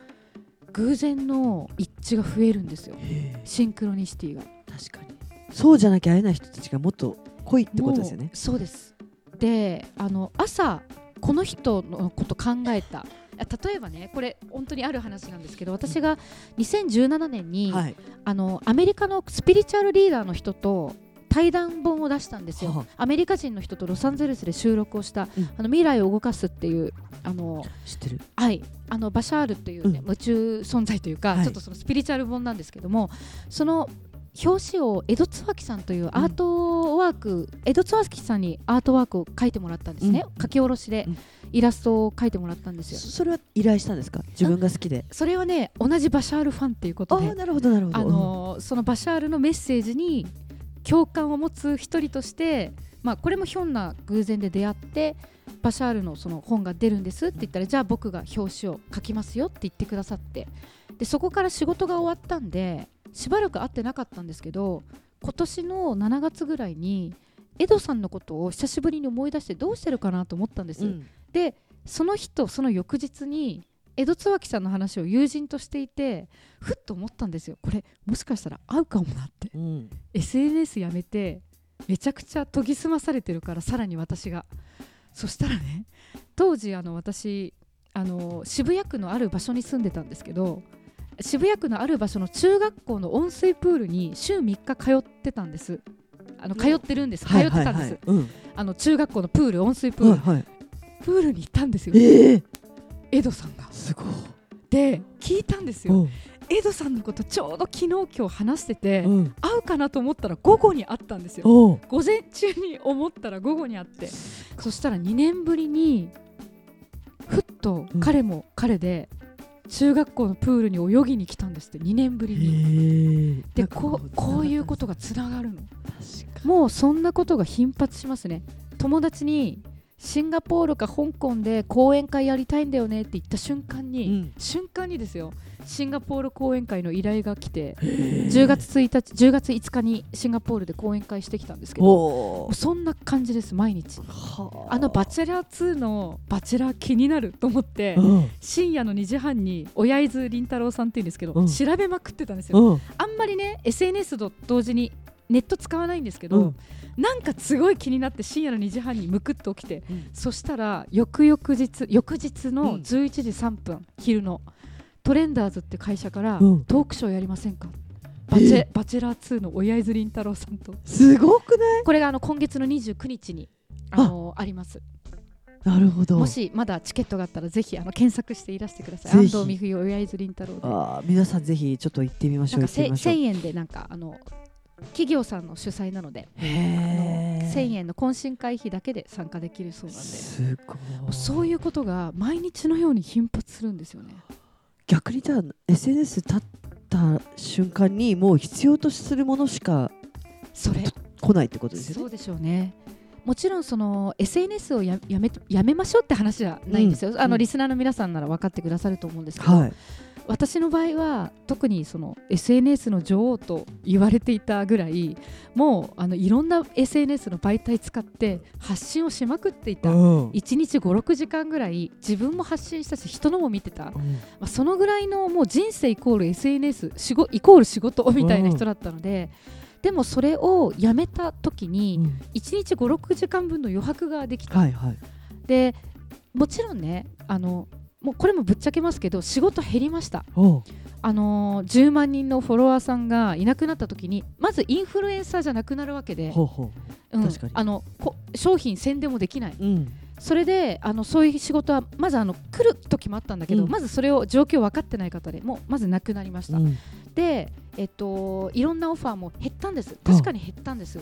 偶然の一致が増えるんですよ。シンクロニシティが。確かに。そうじゃなきゃ会えない人たちがもっと濃いってことですよね。そうです。であの朝この人のこと考えた。例えばねこれ本当にある話なんですけど私が2017年に、はい、あのアメリカのスピリチュアルリーダーの人と対談本を出したんですよ、はあ、アメリカ人の人とロサンゼルスで収録をした、うん、あの未来を動かすっていうあの知ってる？はい。あのバシャールというね、うん、宇宙存在というか、はい、ちょっとそのスピリチュアル本なんですけどもその表紙を江戸椿さんというアートワーク、うん、江戸椿さんにアートワークを書いてもらったんですね、うん、書き下ろしで、イラストを描いてもらったんですよ。それは依頼したんですか？自分が好きで。それはね同じバシャールファンっていうことで。あなるほどなるほど。あのそのバシャールのメッセージに共感を持つ一人として、まあ、これもひょんな偶然で出会ってバシャールのその本が出るんですって言ったらじゃあ僕が表紙を書きますよって言ってくださってでそこから仕事が終わったんでしばらく会ってなかったんですけど今年の7月ぐらいにエドさんのことを久しぶりに思い出してどうしてるかなと思ったんです、うん、でその日とその翌日に江戸椿さんの話を友人としていてふっと思ったんですよ。これもしかしたら合うかもなって、うん、SNS やめてめちゃくちゃ研ぎ澄まされてるからさらに私が。そしたらね当時あの私あの渋谷区のある場所に住んでたんですけど渋谷区のある場所の中学校の温水プールに週3日通ってたんです。あの通ってるんです、通ってたんです、あの中学校のプール温水プール、はいはい、プールに行ったんですよ、えー、エドさんが。すごい。で聞いたんですよ。エドさんのことちょうど昨日今日話してて、うん、会うかなと思ったら午後に会ったんですよ。午前中に思ったら午後に会って。そしたら2年ぶりにふっと彼も彼で中学校のプールに泳ぎに来たんですって2年ぶりに。でこうこういうことがつながるの。もうそんなことが頻発しますね。友達にシンガポールか香港で講演会やりたいんだよねって言った瞬間に、うん、瞬間にですよ。シンガポール講演会の依頼が来て10月1日10月5日にシンガポールで講演会してきたんですけどそんな感じです毎日。あ。の「バチェラー2」の「バチェラー気になる」と思って、うん、深夜の2時半に親伊豆凛太郎さんっていうんですけど、うん、調べまくってたんですよ、あんまりね SNS と同時にネット使わないんですけど、うん、なんかすごい気になって深夜の2時半にむくっと起きて、うん、そしたら翌々日翌日の11時3分、昼のトレンダーズって会社から、トークショーやりませんか？バチェバチェラー2の親伊豆凛太郎さんと。すごくない？これがあの今月の29日にあ。のあります。なるほど。もしまだチケットがあったらぜひあの検索していらしてください。安藤美冬親伊豆凛太郎で。あ皆さんぜひちょっと行ってみましょう。なんか1000円でなんかあの企業さんの主催なので1000円の懇親会費だけで参加できるそうなんで。すごい。そういうことが毎日のように頻発するんですよね。逆にじゃあ SNS 立った瞬間にもう必要とするものしかそれ。来ないってことですよね？そうでしょうね。もちろんその SNS をやめやめましょうって話じゃないんですよ、うん、あのリスナーの皆さんなら分かってくださると思うんですけど、はい私の場合は特にその SNS の女王と言われていたぐらいもうあのいろんな SNS の媒体使って発信をしまくっていた、うん、1日56時間ぐらい自分も発信したし人のも見てた、うん、まあ、そのぐらいのもう人生イコール SNS 仕イコール仕事みたいな人だったので。うん、でもそれをやめた時に1日56時間分の余白ができた、はいはい、でもちろんねあのもうこれもぶっちゃけますけど仕事減りました。あのー、10万人のフォロワーさんがいなくなった時にまずインフルエンサーじゃなくなるわけであの商品宣伝もできない、うん、それであのそういう仕事はまずあの来る時もあったんだけど、うん、まずそれを状況分かってない方でもうまずなくなりました、うん、で、えっと、いろんなオファーも減ったんです。確かに減ったんです、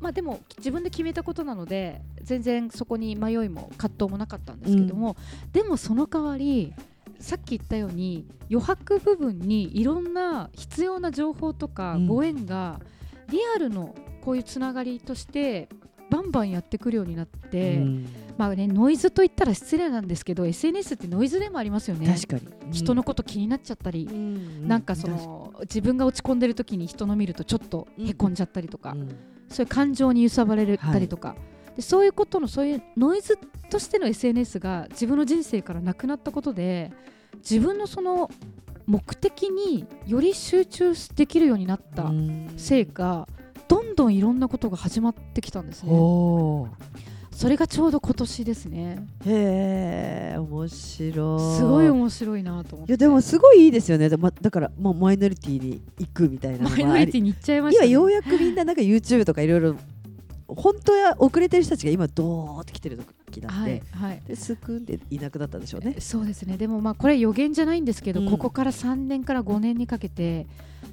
まあ、でも自分で決めたことなので全然そこに迷いも葛藤もなかったんですけども、うん、でもその代わりさっき言ったように余白部分にいろんな必要な情報とかご縁がリアルのこういうつながりとしてバンバンやってくるようになって、うん、まあね、ノイズと言ったら失礼なんですけど SNS ってノイズでもありますよね。確かに、うん、人のこと気になっちゃったり、うん、なんかその自分が落ち込んでる時に人の見るとちょっとへこんじゃったりとか、そういう感情に揺さばれたりとか、はい、でそういうことのそういうノイズとしての SNS が自分の人生からなくなったことで自分のその目的により集中できるようになったせいかどんどんいろんなことが始まってきたんですね。それがちょうど今年ですね。へえ、面白い。すごい面白いなと思って。いやでもすごいいいですよね。まだからもうマイノリティに行くみたいなマイノリティに行っちゃいました、ね、今ようやくみんななんか YouTube とかいろいろ本当や遅れてる人たちが今ドーって来てる時なんで、はいはい、ですくんでいなくなったんでしょうね。そうですね。でもまあこれ予言じゃないんですけど、うん、ここから3年から5年にかけて。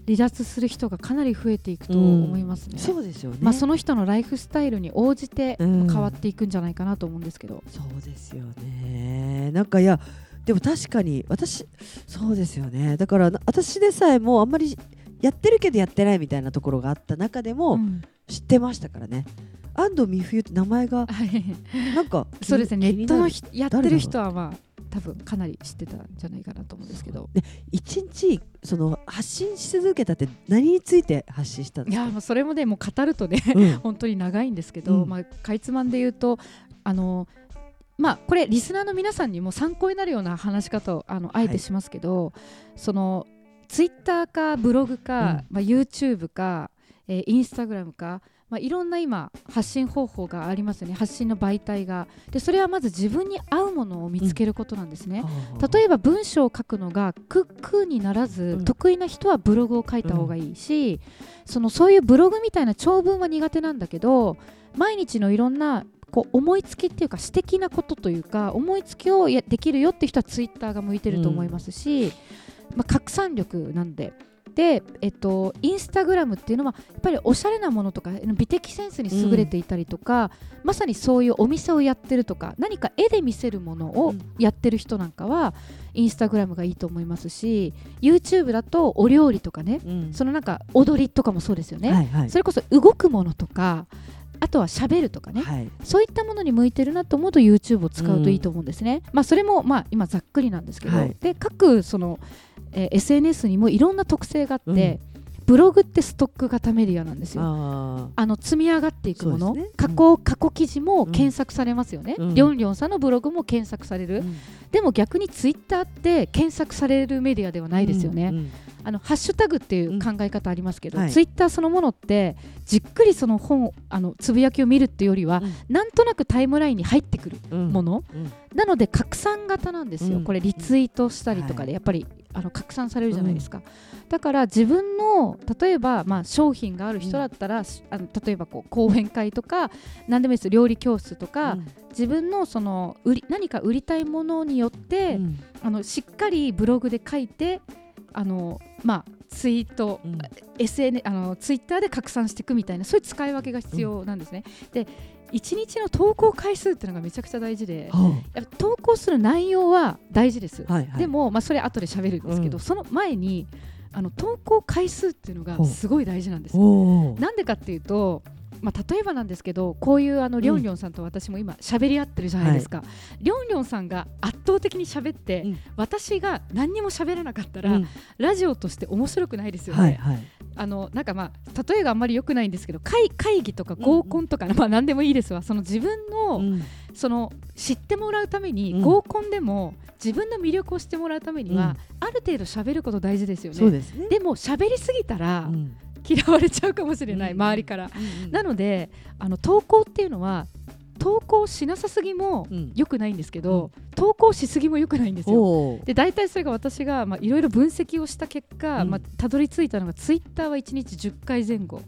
離脱する人がかなり増えていくと思いますね。うん、そうですよね。まあその人のライフスタイルに応じて変わっていくんじゃないかなと思うんですけど。うん、そうですよね。なんかいやでも確かに私そうですよね。だから私でさえもあんまりやってるけどやってないみたいなところがあった中でも知ってましたからね。安藤美冬って名前がなんかそうですねネットのやってる人はまあ多分かなり知ってたんじゃないかなと思うんですけど。一日その発信し続けたって何について発信したんですか？いやもうそれもねもう語るとね、うん、本当に長いんですけど、うん、まあ、かいつまんで言うとあのまあこれリスナーの皆さんにも参考になるような話し方をあのあえてしますけど、はい、そのツイッターかブログか、うん、まあ、YouTube か、えー、インスタグラムかまあ、いろんな今発信方法がありますよね。発信の媒体が。でそれはまず自分に合うものを見つけることなんですね、うん、例えば文章を書くのがクックにならず、うん、得意な人はブログを書いた方がいいし、うん、そのそういうブログみたいな長文は苦手なんだけど毎日のいろんなこう思いつきっていうか私的なことというか思いつきをやできるよって人はツイッターが向いてると思いますし、まあ、拡散力なんでで、えっと、インスタグラムっていうのはやっぱりおしゃれなものとか美的センスに優れていたりとか、うん、まさにそういうお店をやってるとか何か絵で見せるものをやってる人なんかは、うん、インスタグラムがいいと思いますし YouTube だとお料理とかね、うん、そのなんか踊りとかもそうですよね、はいはい、それこそ動くものとかあとはしゃべるとかね、はい、そういったものに向いてるなと思うと YouTube を使うといいと思うんですね。まあ、それもまあ今ざっくりなんですけど、はい、で各そのえー、SNS にもいろんな特性があって、うん、ブログってストック型メディアなんですよ。あの積み上がっていくもの、ね、過去過去記事も検索されますよね、うん、りょんりょんさんのブログも検索される、うん、でも逆にツイッターって検索されるメディアではないですよね。あのハッシュタグっていう考え方ありますけど、はい、ツイッターそのものってじっくりその本あのつぶやきを見るっていうよりは、うん、なんとなくタイムラインに入ってくるもの、なので拡散型なんですよ、これリツイートしたりとかでやっぱりあの拡散されるじゃないですか、うん、だから自分の例えば、まあ、商品がある人だったら、うん、あの例えばこう講演会とか何でもいいです。料理教室とか、うん、自分のその売り何か売りたいものによって、あのしっかりブログで書いてあのまあツイート、うん、SN あのツイッターで拡散していくみたいなそういう使い分けが必要なんですね。で1日の投稿回数っていうのがめちゃくちゃ大事で、はあ、投稿する内容は大事です、はいはい、でも、まあ、それ後で喋るんですけど、うん、その前にあの投稿回数っていうのがすごい大事なんです。なんでかっていうとまあ、例えばなんですけどこういうあのりょんりょんさんと私も今喋り合ってるじゃないですか、りょんりょんさんが圧倒的に喋って、うん、私が何にも喋らなかったら、うん、ラジオとして面白くないですよね。はいはい、あのなんかまあ例えがあんまり良くないんですけど会会議とか合コンとか、うん、まあ何でもいいですわ。その自分の、その知ってもらうために、合コンでも自分の魅力を知ってもらうためには、ある程度喋ること大事ですよね。でね。でも喋りすぎたら、嫌われちゃうかもしれない、周りから、なのであの投稿っていうのは投稿しなさすぎも良くないんですけど、うん、投稿しすぎも良くないんですよ。で大体それが私がいろいろ分析をした結果、うん、まあ、たどり着いたのがツイッターは1日10回前後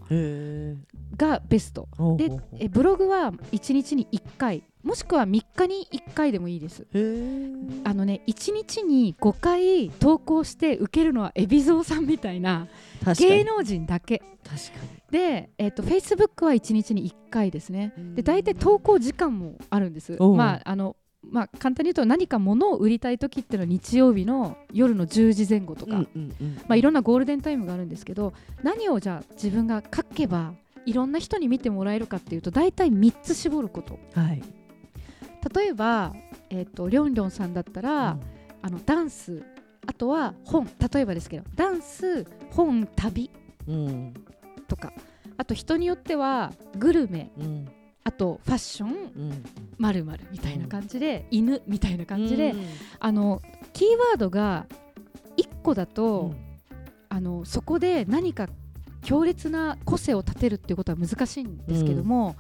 がベスト。でえブログは1日に1回もしくは3日に1回でもいいです。あのね1日に5回投稿して受けるのは海老蔵さんみたいな芸能人だけ。確かにで、えーと、と Facebook は1日に1回ですね。で大体投稿時間もあるんです。まああのまあ、簡単に言うと何か物を売りたい時っていうのは日曜日の夜の10時前後とか、まあ、いろんなゴールデンタイムがあるんですけど何をじゃあ自分が書けばいろんな人に見てもらえるかっていうと大体3つ絞ること、はい、例えば、えーと、りょんりょんさんだったら、うん、あのダンス。あとは本。例えばですけどダンス本旅、うん、とか。あと人によってはグルメ、うん、あとファッション。まる、うん、みたいな感じで、犬みたいな感じで、あのキーワードが1個だと、あのそこで何か強烈な個性を立てるっていうことは難しいんですけども、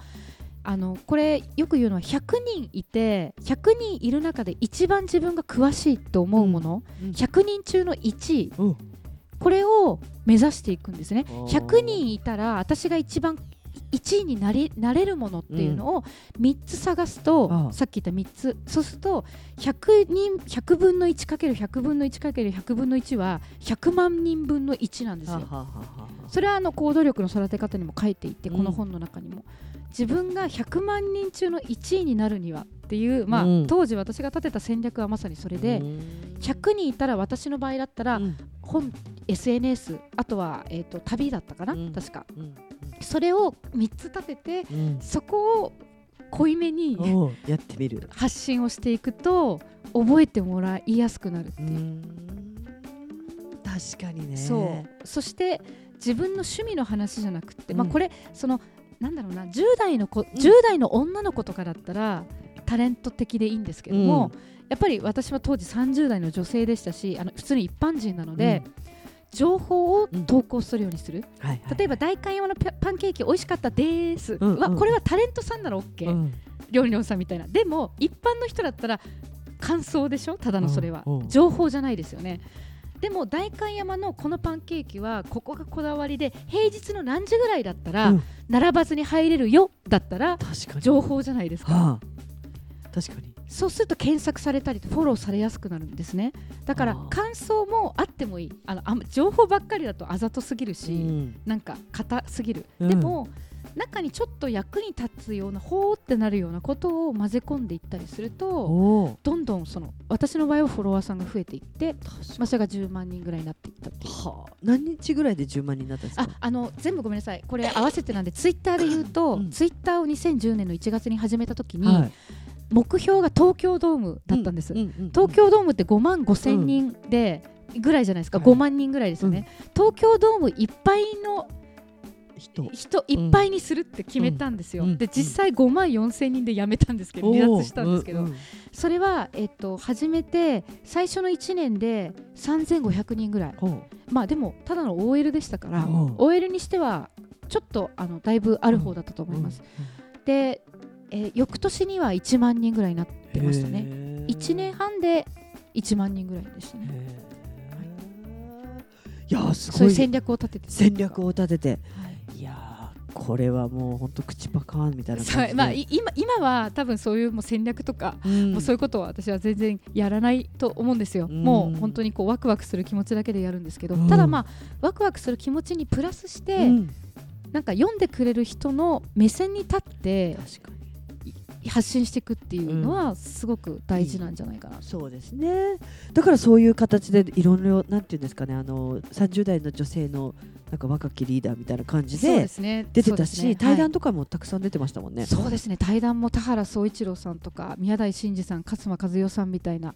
あのこれよく言うのは100人いて100人いる中で一番自分が詳しいと思うもの、うん、100人中の1位、うん、これを目指していくんですね。100人いたら私が一番1位になりなれるものっていうのを3つ探すと、うん、さっき言った3つ。そうすると100人100分の 1×100 分の 1×100 分の1は100万人分の1なんですよ。それはあの行動力の育て方にも書いていてこの本の中にも。自分が100万人中の1位になるにはっていう、まあ、うん、当時私が立てた戦略はまさにそれで、うん、100人いたら私の場合だったら、うん、本 SNS あとは、えーと、旅だったかな、確か、それを3つ立てて、そこを濃いめにやってみる。発信をしていくと覚えてもらいやすくなるっていう。確かにね。そう。そして自分の趣味の話じゃなくて、まあ、これそのなんだろうな10代の子、うん、10代の女の子とかだったらタレント的でいいんですけども、うん、やっぱり私は当時30代の女性でしたしあの普通に一般人なので、うん、情報を投稿するようにする、はいはい、例えば代官山のパンケーキ美味しかったです、うんうん、これはタレントさんなら OK、うん、料理のさんみたいな。でも一般の人だったら感想でしょ？ただのそれは、情報じゃないですよね。でも代官山のこのパンケーキはここがこだわりで平日の何時ぐらいだったら、並ばずに入れるよだったら情報じゃないですか。はあ、確かに。そうすると検索されたりフォローされやすくなるんですね。だから感想もあってもいい。あのあ情報ばっかりだとあざとすぎるし、うん、なんか硬すぎる、うん、でも中にちょっと役に立つようなほーってなるようなことを混ぜ込んでいったりするとどんどんその私の場合はフォロワーさんが増えていって、まあ、それが10万人ぐらいになっていったっていう、はあ、何日ぐらいで10万人になったんですか？ああの全部ごめんなさい。これ合わせてなんでツイッターで言うと、うん、ツイッターを2010年の1月に始めた時に、はい目標が東京ドームだったんです、東京ドームって5万5千人で、ぐらいじゃないですか、5万人ぐらいですよね、東京ドームいっぱいの人。人いっぱいにするって決めたんですよ、うん、で実際5万4千人で辞めたんですけど離脱したんですけど、それは、えっと、始めて最初の1年で3500人ぐらい。まあでもただの OL でしたから OL にしてはちょっとあのだいぶある方だったと思います、で、えー、翌年には1万人ぐらいになってましたね。1年半で1万人ぐらいでしたね。い。やすごい。そういう戦略を立てて戦略を立てて、はい。いやこれはもう本当口パカーンみたいな感じまあ、今今は多分そういうもう戦略とか、うん、もうそういうことは私は全然やらないと思うんですよ、うん、もう本当にこうワクワクする気持ちだけでやるんですけど、うん、ただまあワクワクする気持ちにプラスして、なんか読んでくれる人の目線に立って発信していくっていうのはすごく大事なんじゃないかな、そうですね。だからそういう形でいろいろなんていうんですかね。あの30代の女性のなんか若きリーダーみたいな感じで出てたし、ねね、対談とかもたくさん出てましたもんね。そうですね。対談も田原総一郎さんとか宮台真司さん勝間和代さんみたいな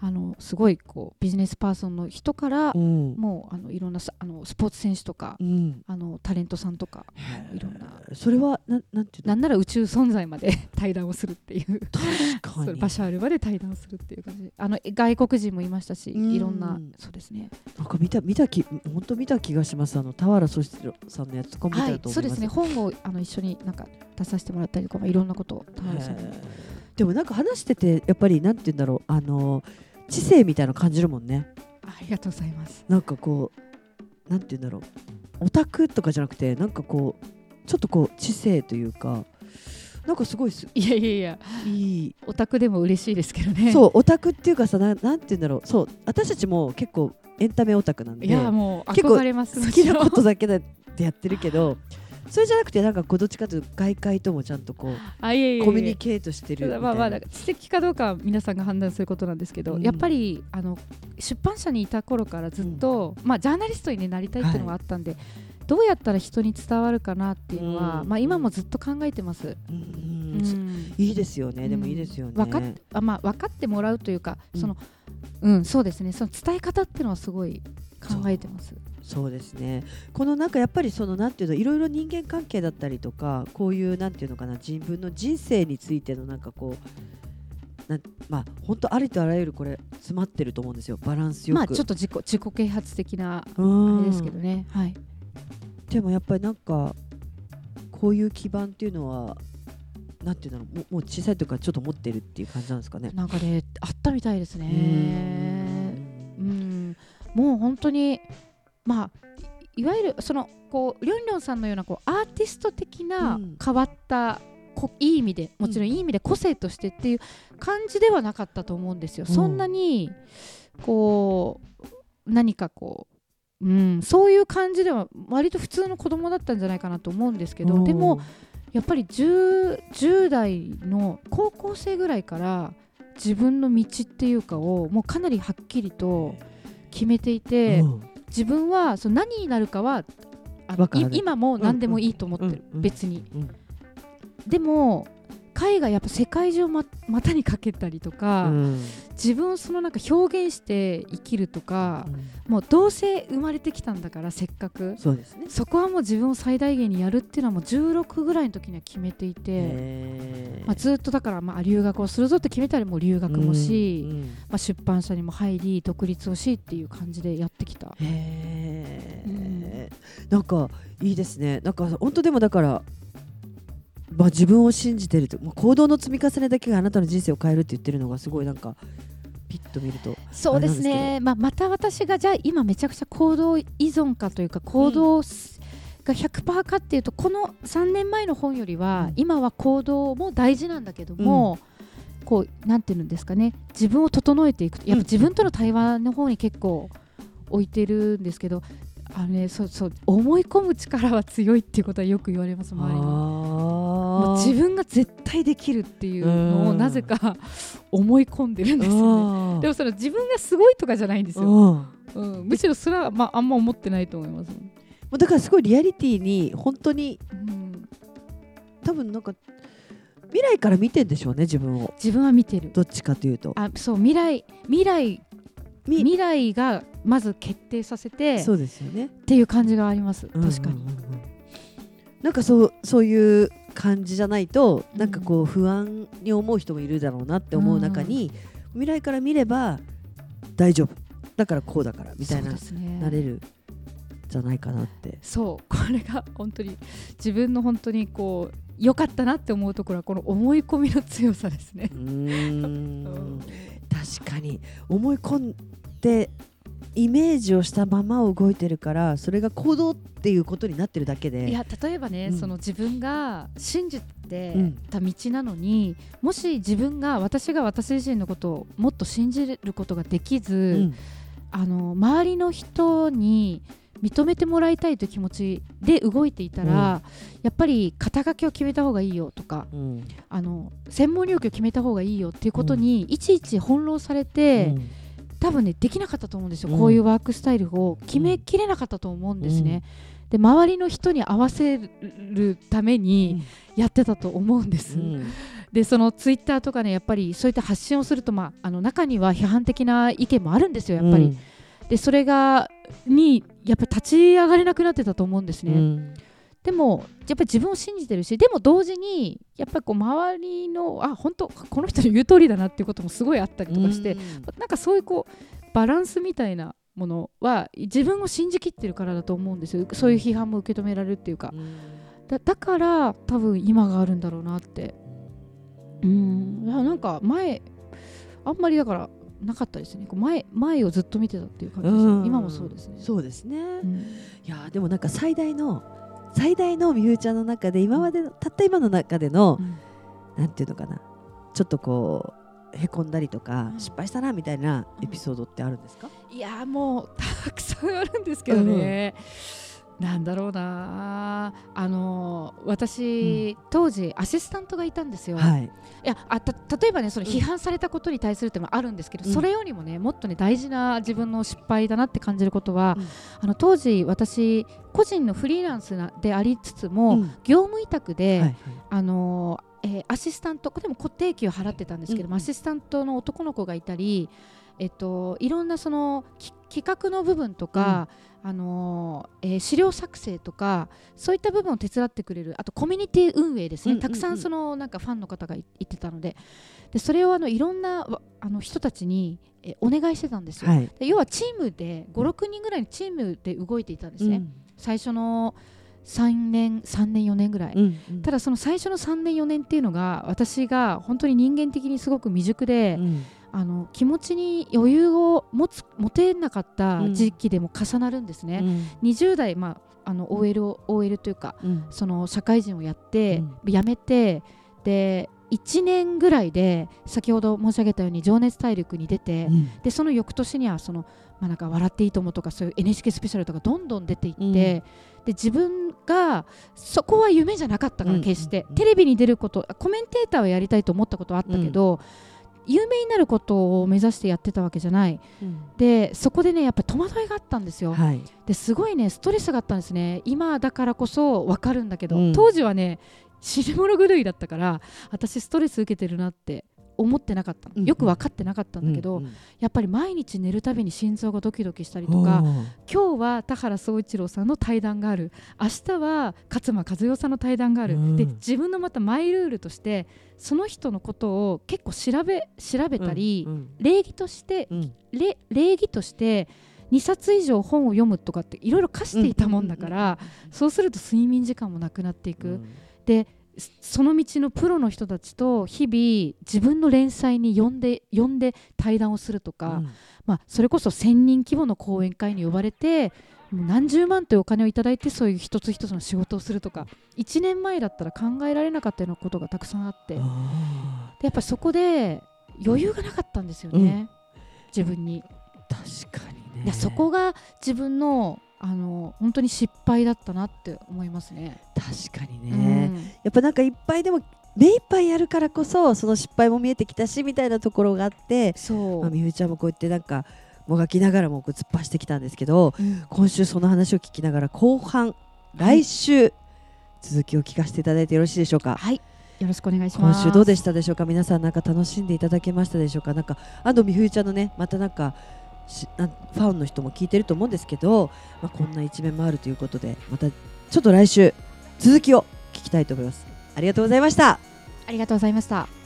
あのすごいこうビジネスパーソンの人から、うん、もうあのいろんなあのスポーツ選手とか、うん、あのタレントさんとかいろんな。それはななんていうなんなら宇宙存在まで 対談をするっていう。確かに。場所あるまで対談するっていう感じ。あの外国人もいましたし、いろんなそうですね。なんか見た見た気本当見た気がします。あの田原総一郎さんのやつとか見たと思います、はい、そうですね。本をあの一緒になんか出させてもらったりとかいろんなことを田原さんでもなんか話しててやっぱりなんて言うんだろうあの知性みたいな感じるもんね。ありがとうございます。なんかこうなんて言うんだろう。オタクとかじゃなくてなんかこうちょっとこう知性というかなんかすごいすいやいやいや。いい。オタクでも嬉しいですけどね。そうオタクっていうかさななんて言うんだろう。そう私たちも結構エンタメオタクなんでいやもう憧れます好きなことだけでやってるけどそれじゃなくてなんかこうどっちかというと外界ともちゃんとこうあいえいえコミュニケートしてるまあまあ知的かどうかは皆さんが判断することなんですけど、うん、やっぱりあの出版社にいた頃からずっと、うん、まあジャーナリストに、ね、なりたいっていうのがあったんで、はい、どうやったら人に伝わるかなっていうのは、うん、まあ今もずっと考えてます。いいですよね、でもいいですよね。分かっあまあ分かってもらうというか、そのうんそうですねその伝え方っていうのはすごい考えてます。そうですね。このなんかやっぱりそのなんていうのいろいろ人間関係だったりとかこういうなんていうのかな自分の人生についてのなんかこうなまあ本当ありとあらゆるこれ詰まってると思うんですよ。バランスよく。まあちょっと自己自己啓発的なあれですけどね。はい。でもやっぱりなんかこういう基盤っていうのはなんていうのももう小さい時からちょっと持ってるっていう感じなんですかね。なんかねあったみたいですね。うん。もう本当にまあいわゆるそのこうりょんりょんさんのようなこうアーティスト的な変わった、こいい意味でもちろんいい意味で個性としてっていう感じではなかったと思うんですよ。うん、そんなにこう何かこう、うん、そういう感じでは割と普通の子供だったんじゃないかなと思うんですけど、でもやっぱり 10, 10代の高校生ぐらいから自分の道っていうかをもうかなりはっきりと決めていて。うん自分はその何になるかは今も何でもいいと思ってる、別に、うん、でも絵画やっぱ世界中をま股にかけたりとか、うん、自分をそのなんか表現して生きるとか、うん、もうどうせ生まれてきたんだからせっかくそうです、ね、そこはもう自分を最大限にやるっていうのはもう16ぐらいの時には決めていて、まあ、ずっとだからまあ留学をするぞって決めたらもう留学もし、うん、まあ、出版社にも入り独立をしっていう感じでやってきた。へなんかいいですね。なんか本当でもだからまあ、自分を信じてると行動の積み重ねだけがあなたの人生を変えるって言ってるのがすごいなんかピッと見るとそうですね。まあ、また私がじゃあ今めちゃくちゃ行動依存かというか行動、が100%かっていうとこの3年前の本よりは、今は行動も大事なんだけども、うん、こうなんていうんですかね。自分を整えていくやっぱ自分との対話の方に結構置いてるんですけどあのねそうそう思い込む力は強いっていうことはよく言われます周りに。もう自分が絶対できるっていうのをなぜか思い込んでるんですよね。でもそれ自分がすごいとかじゃないんですよ。うん、むしろそれは、まあ、あんま思ってないと思います。もうだからすごいリアリティに本当に、うん、多分なんか未来から見てんでしょうね自分を。自分は見てる。どっちかというと。あそう未来未来未来がまず決定させてそうですよね。っていう感じがあります。確かに、うんうんうん、なんかそうそういう感じじゃないとなんかこう不安に思う人もいるだろうなって思う中に、未来から見れば大丈夫。だからこうだからみたいな、ね、なれるじゃないかなって。そう。これが本当に自分の本当にこう良かったなって思うところはこの思い込みの強さですね。うん。確かに。思い込んでイメージをしたまま動いてるからそれが行動っていうことになってるだけで。いや例えばね、うん、その自分が信じてた道なのに、うん、もし自分が私が私自身のことをもっと信じることができず、うん、あの周りの人に認めてもらいたいという気持ちで動いていたら、やっぱり肩書きを決めた方がいいよとか、あの専門領域を決めた方がいいよっていうことに、いちいち翻弄されて。多分ねできなかったと思うんですよ、うん、こういうワークスタイルを決めきれなかったと思うんですね。うん、で周りの人に合わせるためにやってたと思うんです。うん、でそのツイッターとかねやっぱりそういった発信をすると、まあ、あの中には批判的な意見もあるんですよやっぱり。でそれがにやっぱり立ち上がれなくなってたと思うんですね。でもやっぱり自分を信じてるしでも同時にやっぱりこう周りのあ本当この人の言う通りだなっていうこともすごいあったりとかして、うん、なんかそういうこうバランスみたいなものは自分を信じきってるからだと思うんですよ。そういう批判も受け止められるっていうか、うん、だだから多分今があるんだろうなって。うん。なんか前あんまりだからなかったですね。前前をずっと見てたっていう感じです、今もそうですね。そうですね、うん、いやでもなんか最大の最大の美羽ちゃんの中で今までのたった今の中での、うん、なんていうのかな。ちょっとこうへこんだりとか、うん、失敗したなみたいなエピソードってあるんですか、いやもうたくさんあるんですけどね、うん、なんだろうな。あの私、うん、当時アシスタントがいたんですよ。はい、いやあた例えばねその批判されたことに対するっていうのもあるんですけど、うん、それよりもねもっとね大事な自分の失敗だなって感じることは、あの当時私個人のフリーランスでありつつも、業務委託で、はいはい、あのえー、アシスタントでも固定給を払ってたんですけども、うん、アシスタントの男の子がいたり、えっと、いろんなその企画の部分とか、うん、あのえー、資料作成とかそういった部分を手伝ってくれるあとコミュニティ運営ですね、うんうんうん、たくさんそのなんかファンの方がいってたので。でそれをあのいろんなあの人たちにえお願いしてたんですよ、はい、で要はチームで56人ぐらいのチームで動いていたんですね、うん、最初の3年3年4年ぐらい、うんうん、ただその最初の3年4年っていうのが私が本当に人間的にすごく未熟で、うん、あの気持ちに余裕を持つ持てなかった時期でも重なるんですね、うん、20代、まあ、あの OL, OL というか、うん、その社会人をやって、うん、辞めてで1年ぐらいで先ほど申し上げたように「情熱大陸」に出て、うん、でその翌年にはその、まあ、なんか「笑っていいと思」とかそういう NHK スペシャルとかどんどん出ていって、うん、で自分がそこは夢じゃなかったから決して、テレビに出ることコメンテーターをやりたいと思ったことはあったけど、有名になることを目指してやってたわけじゃない、うん、でそこでねやっぱ戸惑いがあったんですよ、はい、ですごいねストレスがあったんですね。今だからこそ分かるんだけど、うん、当時はね死に物狂いだったから私ストレス受けてるなって思ってなかった。よく分かってなかったんだけど、うんうん、やっぱり毎日寝るたびに心臓がドキドキしたりとか今日は田原総一郎さんの対談がある。明日は勝間和代さんの対談がある、うん、で自分のまたマイルールとしてその人のことを結構調べ調べたり、うんうん、礼儀として、うん、礼儀として2冊以上本を読むとかっていろいろ課していたもんだから、そうすると睡眠時間もなくなっていく。でその道のプロの人たちと日々自分の連載に呼んで呼んで対談をするとか、うん、まあ、それこそ1000人規模の講演会に呼ばれてもう何十万というお金をいただいてそういう一つ一つの仕事をするとか1年前だったら考えられなかったようなことがたくさんあってでやっぱりそこで余裕がなかったんですよね、うん、自分に。確かにね。そこが自分のあの本当に失敗だったなって思いますね。確かにね、うん、やっぱなんかいっぱいでも目いっぱいやるからこそその失敗も見えてきたしみたいなところがあってそう、まあ、みゆちゃんもこうやってなんかもがきながらも突っ走ってきたんですけど、うん、今週その話を聞きながら後半来週、続きを聞かせていただいてよろしいでしょうか？はい。よろしくお願いします。今週どうでしたでしょうか？皆さんなんか楽しんでいただけましたでしょうか？なんか安藤美冬ちゃんのねまたなんかファンの人も聞いてると思うんですけど、まあ、こんな一面もあるということでまたちょっと来週続きを聞きたいと思います。ありがとうございました。ありがとうございました。